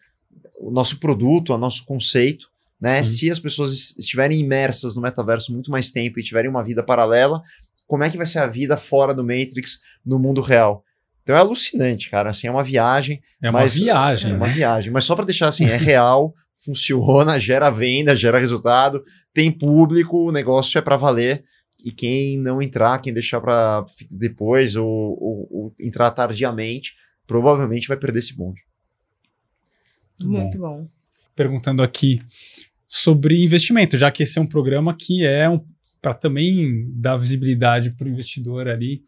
o nosso produto, o nosso conceito. Né? Se as pessoas estiverem imersas no metaverso muito mais tempo e tiverem uma vida paralela, como é que vai ser a vida fora do Matrix no mundo real? Então é alucinante, cara. Assim, é uma viagem. É uma viagem. É uma né? viagem. Mas só para deixar assim, é real, funciona, gera venda, gera resultado, tem público, o negócio é para valer. E quem não entrar, quem deixar para depois ou, ou, ou entrar tardiamente, provavelmente vai perder esse bonde. Muito bom. bom. Perguntando aqui sobre investimento, já que esse é um programa que é um, para também dar visibilidade para o investidor ali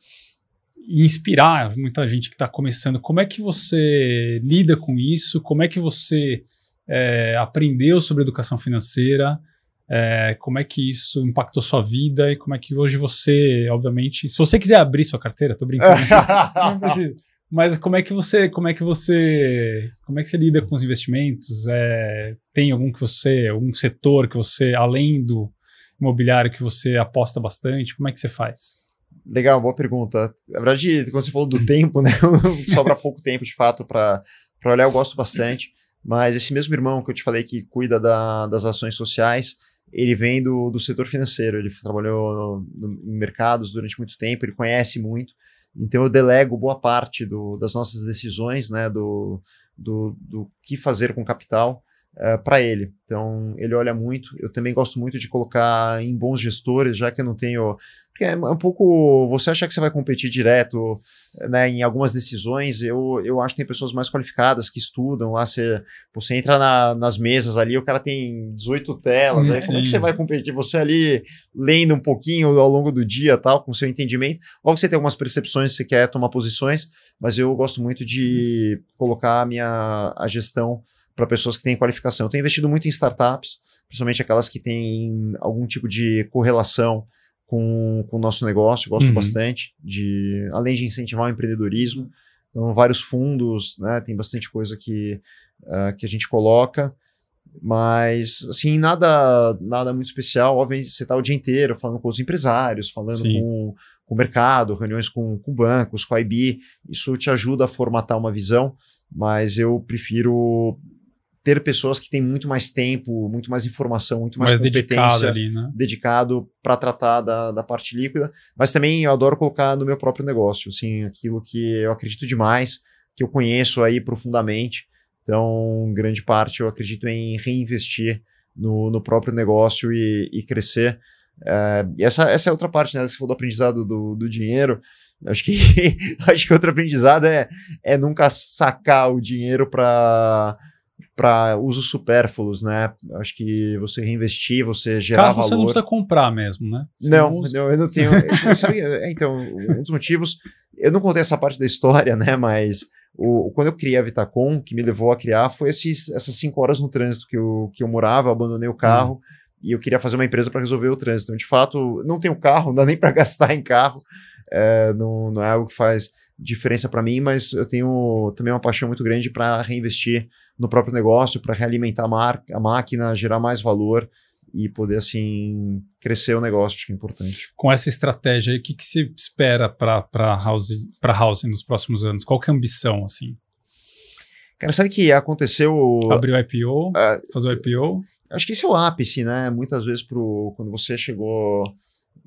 e inspirar muita gente que está começando. Como é que você lida com isso? Como é que você é, aprendeu sobre educação financeira? É, como é que isso impactou sua vida e como é que hoje você, obviamente, se você quiser abrir sua carteira, tô brincando, não precisa. Mas como é que você, como é que você, como é que você lida com os investimentos? É, tem algum que você, algum setor que você, além do imobiliário, que você aposta bastante? Como é que você faz? Legal, boa pergunta. Na verdade, quando você falou do tempo, né, sobra pouco tempo de fato para olhar. Eu gosto bastante, mas esse mesmo irmão que eu te falei que cuida da, das ações sociais, ele vem do, do setor financeiro. Ele trabalhou no, no, em mercados durante muito tempo, ele conhece muito. Então eu delego boa parte do, das nossas decisões, né, do, do, do que fazer com capital uh, eh, para ele. Então ele olha muito. Eu também gosto muito de colocar em bons gestores, já que eu não tenho porque é um pouco. Você achar que você vai competir direto né, em algumas decisões, eu, eu acho que tem pessoas mais qualificadas que estudam lá. Você, você entra na, nas mesas ali, o cara tem 18 telas. Aí, como é que você vai competir? Você ali lendo um pouquinho ao longo do dia, tal, com seu entendimento. Logo você tem algumas percepções, você quer tomar posições, mas eu gosto muito de colocar a minha a gestão para pessoas que têm qualificação. Eu tenho investido muito em startups, principalmente aquelas que têm algum tipo de correlação com, com o nosso negócio, gosto uhum. bastante, de além de incentivar o empreendedorismo, então vários fundos, né, tem bastante coisa que, uh, que a gente coloca, mas assim, nada nada muito especial, obviamente você está o dia inteiro falando com os empresários, falando com, com o mercado, reuniões com, com bancos, com a IB, isso te ajuda a formatar uma visão, mas eu prefiro ter pessoas que têm muito mais tempo, muito mais informação, muito mais, mais competência dedicado, né? dedicado para tratar da, da parte líquida. Mas também eu adoro colocar no meu próprio negócio, assim, aquilo que eu acredito demais, que eu conheço aí profundamente. Então, grande parte eu acredito em reinvestir no, no próprio negócio e, e crescer. É, e essa, essa é outra parte, né? Você falou do aprendizado do, do dinheiro. Acho que, acho que outro aprendizado é, é nunca sacar o dinheiro para para usos supérfluos, né? Acho que você reinvestir, você gerar Caso valor. você não precisa comprar mesmo, né? Você não, não, eu não tenho. sabe, é, então, um dos motivos, eu não contei essa parte da história, né? Mas o, quando eu criei a Vitacom, que me levou a criar, foi esses, essas cinco horas no trânsito que eu, que eu morava, abandonei o carro. Hum. E eu queria fazer uma empresa para resolver o trânsito. Então, de fato, não tenho carro, não dá nem para gastar em carro. É, não, não é algo que faz diferença para mim, mas eu tenho também uma paixão muito grande para reinvestir no próprio negócio, para realimentar a, a máquina, gerar mais valor e poder assim crescer o negócio, acho que é importante. Com essa estratégia aí, o que, que se espera para House, para House nos próximos anos? Qual que é a ambição assim? Cara, sabe que aconteceu. Abrir o IPO? Uh, fazer o IPO? Acho que esse é o ápice, né? Muitas vezes pro, quando você chegou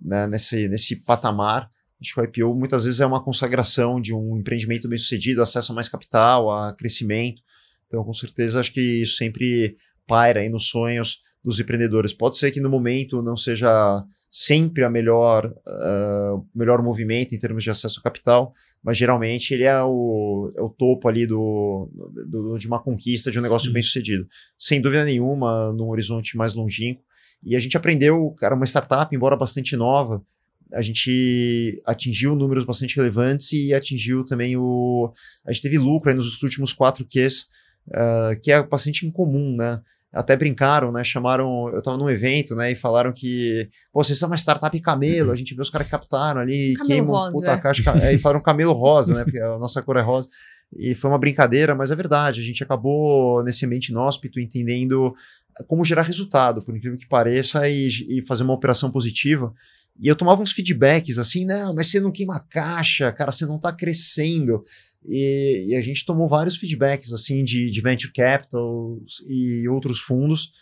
né, nesse, nesse patamar, Acho que o IPO muitas vezes é uma consagração de um empreendimento bem sucedido, acesso a mais capital, a crescimento. Então, com certeza, acho que isso sempre paira aí nos sonhos dos empreendedores. Pode ser que no momento não seja sempre a melhor, uh, melhor movimento em termos de acesso a capital, mas geralmente ele é o, é o topo ali do, do, de uma conquista, de um negócio Sim. bem sucedido. Sem dúvida nenhuma, num horizonte mais longínquo. E a gente aprendeu, cara, uma startup, embora bastante nova, a gente atingiu números bastante relevantes e atingiu também o. A gente teve lucro aí nos últimos quatro Qs, uh, que é bastante incomum, né? Até brincaram, né? Chamaram. Eu estava num evento, né? E falaram que. Pô, vocês são uma startup camelo. A gente vê os caras que captaram ali, camelo queimam rosa. puta caixa. É, e falaram camelo rosa, né? Porque a nossa cor é rosa. E foi uma brincadeira, mas é verdade. A gente acabou nesse ambiente inóspito entendendo como gerar resultado, por incrível que pareça, e, e fazer uma operação positiva. E eu tomava uns feedbacks assim, não, mas você não queima caixa, cara, você não está crescendo. E, e, a gente tomou vários feedbacks assim de, de venture capital e outros fundos.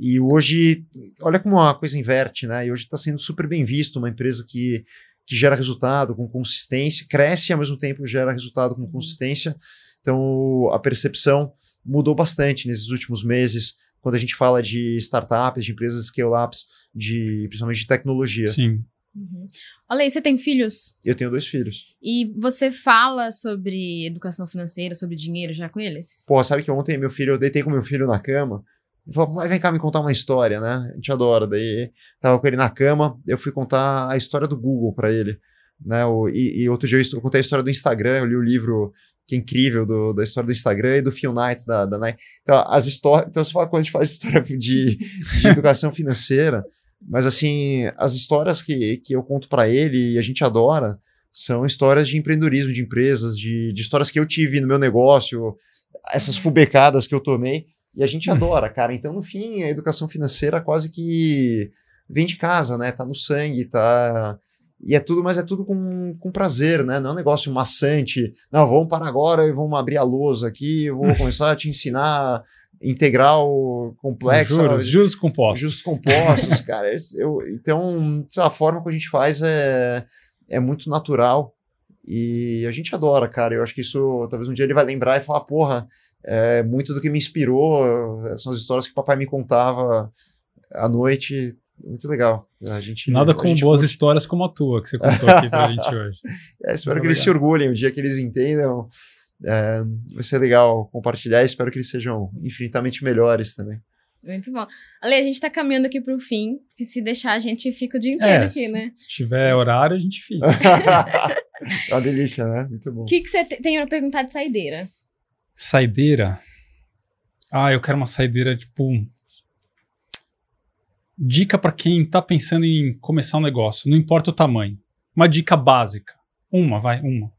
E hoje, olha como a coisa inverte, né? E hoje está sendo super bem visto uma empresa que, que gera resultado com consistência, cresce e ao mesmo tempo gera resultado com consistência. Então a percepção mudou bastante nesses últimos meses quando a gente fala de startups, de empresas scale-ups, de, principalmente de tecnologia. Sim. Uhum. Olha aí, você tem filhos? Eu tenho dois filhos. E você fala sobre educação financeira, sobre dinheiro já com eles? Pô, sabe que ontem meu filho, eu deitei com meu filho na cama. Ele falou, mas vem cá me contar uma história, né? A gente adora. Daí tava com ele na cama, eu fui contar a história do Google para ele. Né? O, e, e, outro dia eu contei a história do Instagram, eu li o livro que é incrível do, da história do Instagram e do Phil Knight da, da Nike. Então, as histórias. Então, você fala, quando a gente fala de história de, de educação financeira, mas assim, as histórias que, que eu conto para ele e a gente adora são histórias de empreendedorismo, de empresas, de, de histórias que eu tive no meu negócio, essas fubecadas que eu tomei. E a gente hum. adora, cara. Então, no fim, a educação financeira quase que vem de casa, né? Tá no sangue, tá e é tudo, mas é tudo com, com prazer, né? Não é um negócio maçante. Não, vamos para agora e vamos abrir a lousa aqui, eu vou começar a te ensinar integral complexa. Juros, juros compostos. Juros compostos, cara. Eu, então, a forma que a gente faz é, é muito natural e a gente adora, cara. Eu acho que isso, talvez um dia ele vai lembrar e falar, porra, é, muito do que me inspirou são as histórias que o papai me contava à noite muito legal. A gente, Nada com boas curte. histórias como a tua, que você contou aqui pra gente hoje. É, espero muito que eles se orgulhem o dia que eles entendam. É, vai ser legal compartilhar e espero que eles sejam infinitamente melhores também. Muito bom. Ale, a gente tá caminhando aqui pro fim, que se deixar a gente fica o dia inteiro é, aqui, né? Se tiver horário, a gente fica. é uma delícia, né? Muito bom. O que, que você tem para perguntar de saideira? Saideira? Ah, eu quero uma saideira, tipo, Dica para quem está pensando em começar um negócio, não importa o tamanho. Uma dica básica. Uma, vai, uma.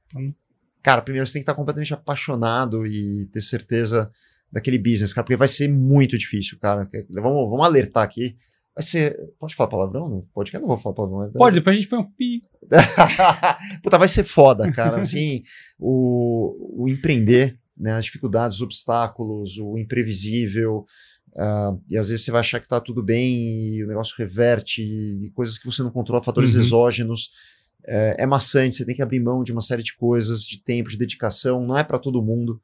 Cara, primeiro você tem que estar completamente apaixonado e ter certeza daquele business, cara, porque vai ser muito difícil, cara. Vamos, vamos alertar aqui. Vai ser. Pode falar palavrão? Não pode, eu não vou falar palavrão. Pode, depois a gente põe um pi. Puta, vai ser foda, cara. Assim, o, o empreender, né, as dificuldades, os obstáculos, o imprevisível, Uh, e às vezes você vai achar que está tudo bem e o negócio reverte, e coisas que você não controla, fatores uhum. exógenos. É, é, maçante, você tem que abrir mão de uma série de coisas, de tempo, de dedicação, não é para todo mundo.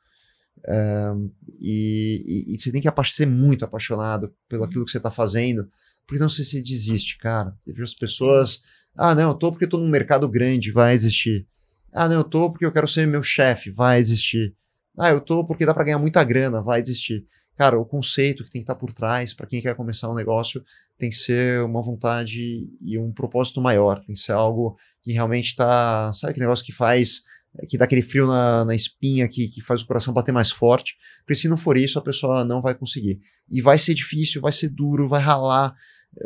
Uh, e, e, e, você tem que ser muito apaixonado pelo aquilo que você está fazendo, porque não sei se desiste, cara. Eu vejo as pessoas, ah, não, eu tô porque eu tô num mercado grande, vai existir. Ah, não, eu tô porque eu quero ser meu chefe, vai existir. Ah, eu tô porque dá para ganhar muita grana, vai existir cara, o conceito que tem que estar por trás para quem quer começar um negócio tem que ser uma vontade e um propósito maior, tem que ser algo que realmente está, sabe aquele negócio que faz, que dá aquele frio na, na espinha, que, que faz o coração bater mais forte, porque se não for isso, a pessoa não vai conseguir. E vai ser difícil, vai ser duro, vai ralar,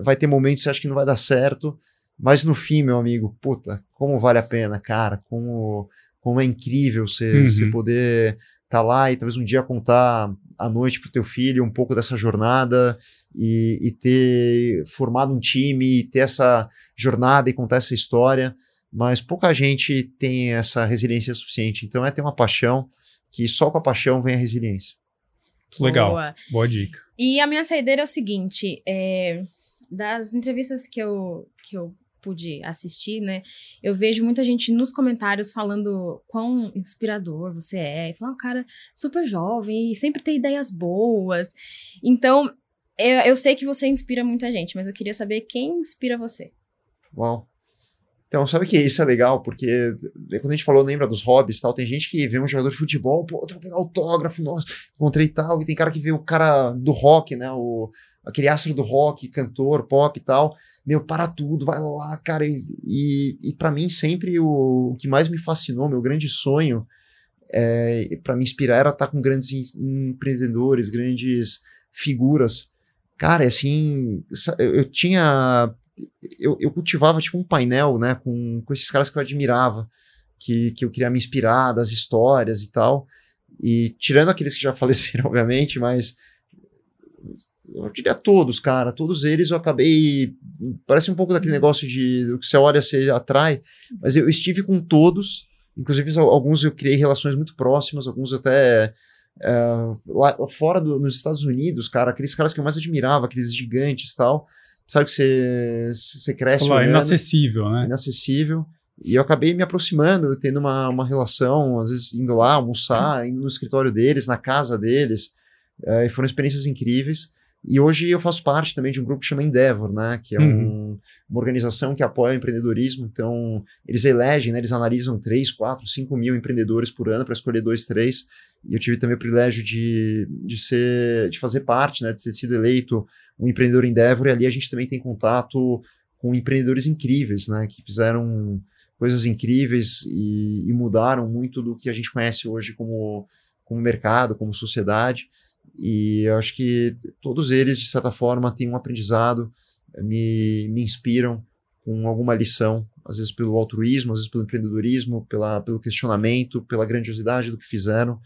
vai ter momentos que você acha que não vai dar certo, mas no fim, meu amigo, puta, como vale a pena, cara, como, como é incrível você, uhum. você poder tá lá e talvez um dia contar à noite para o teu filho um pouco dessa jornada e, e, ter formado um time e ter essa jornada e contar essa história, mas pouca gente tem essa resiliência suficiente. Então é ter uma paixão que só com a paixão vem a resiliência. Legal, boa, boa dica. E a minha saideira é o seguinte, é, das entrevistas que eu, que eu pude assistir, né? Eu vejo muita gente nos comentários falando quão inspirador você é. E falar, um cara super jovem e sempre tem ideias boas. Então, eu, eu sei que você inspira muita gente, mas eu queria saber quem inspira você. Uau. Então, sabe que isso é legal, porque quando a gente falou, lembra dos hobbies tal, tem gente que vê um jogador de futebol, pô, pegar autógrafo, nossa, encontrei tal, e tem cara que vê o cara do rock, né, o, aquele astro do rock, cantor, pop e tal, meu, para tudo, vai lá, cara, e, e, e para mim sempre o, o, que mais me fascinou, meu grande sonho, é, para me inspirar era estar com grandes empreendedores, grandes figuras, cara, assim, eu, eu tinha eu, eu cultivava tipo um painel, né, com, com esses caras que eu admirava, que, que eu queria me inspirar das histórias e tal. E tirando aqueles que já faleceram, obviamente, mas eu diria todos, cara, todos eles eu acabei. Parece um pouco daquele uhum. negócio de o que você olha, você atrai, mas eu estive com todos, inclusive alguns eu criei relações muito próximas, alguns até. É, lá fora do, nos Estados Unidos, cara, aqueles caras que eu mais admirava, aqueles gigantes tal, sabe que você, você cresce. Falou, inacessível, né? Inacessível. E eu acabei me aproximando, tendo uma, uma relação, às vezes indo lá almoçar, indo no escritório deles, na casa deles. É, e foram experiências incríveis. E hoje eu faço parte também de um grupo que chama Endeavor, né? Que é uhum. um, uma organização que apoia o empreendedorismo. Então, eles elegem, né? Eles analisam 3, 4, 5 mil empreendedores por ano para escolher dois, três. E eu tive também o privilégio de, de, ser, de fazer parte, né? De ter sido eleito um empreendedor Endeavor. E ali a gente também tem contato com empreendedores incríveis, né? Que fizeram coisas incríveis e, e mudaram muito do que a gente conhece hoje como, como mercado, como sociedade. E eu acho que todos eles, de certa forma, têm um aprendizado, me, me inspiram com alguma lição, às vezes pelo altruísmo, às vezes pelo empreendedorismo, pela, pelo questionamento, pela grandiosidade do que fizeram.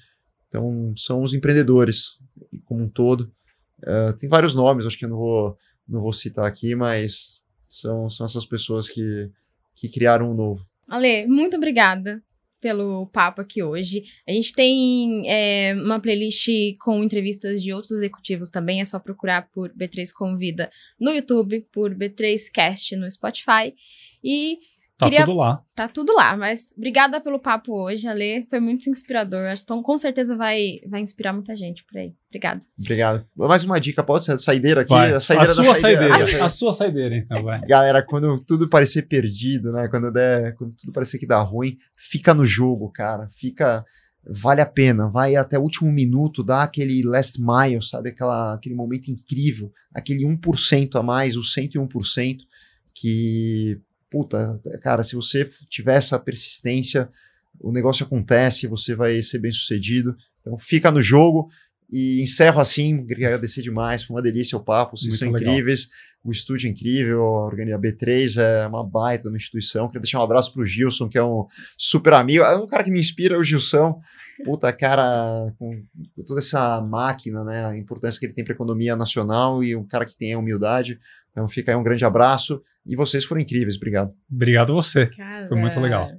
Então, são os empreendedores como um todo. Uh, tem vários nomes, acho que eu não vou, não vou citar aqui, mas são, são essas pessoas que, que criaram o um novo. Ale, muito obrigada pelo papo aqui hoje. A gente tem é, uma playlist com entrevistas de outros executivos também. É só procurar por B3 Convida no YouTube, por B3 Cast no Spotify. E Tá Queria... tudo lá. Tá tudo lá, mas obrigada pelo papo hoje, Ale. Foi muito inspirador. Então, com certeza vai, vai inspirar muita gente por aí. Obrigada. Obrigado. Mais uma dica, pode ser a saideira aqui? Vai. A, saideira a sua saideira. saideira. a sua saideira, então, vai. Galera, quando tudo parecer perdido, né? Quando, der, quando tudo parecer que dá ruim, fica no jogo, cara. Fica vale a pena, vai até o último minuto, dá aquele last mile, sabe? Aquela, aquele momento incrível, aquele 1% a mais, o 101%, que puta, cara, se você tiver essa persistência, o negócio acontece, você vai ser bem sucedido. Então fica no jogo e encerro assim, agradecer demais, foi uma delícia o papo, vocês Muito são legal. incríveis, o estúdio é incrível, a Organiza B3 é uma baita uma instituição. Queria deixar um abraço pro Gilson, que é um super amigo, é um cara que me inspira, o Gilson. Puta, cara, com toda essa máquina, né, a importância que ele tem para a economia nacional e um cara que tem a humildade. Então fica aí um grande abraço e vocês foram incríveis. Obrigado. Obrigado você. Cara, Foi muito legal.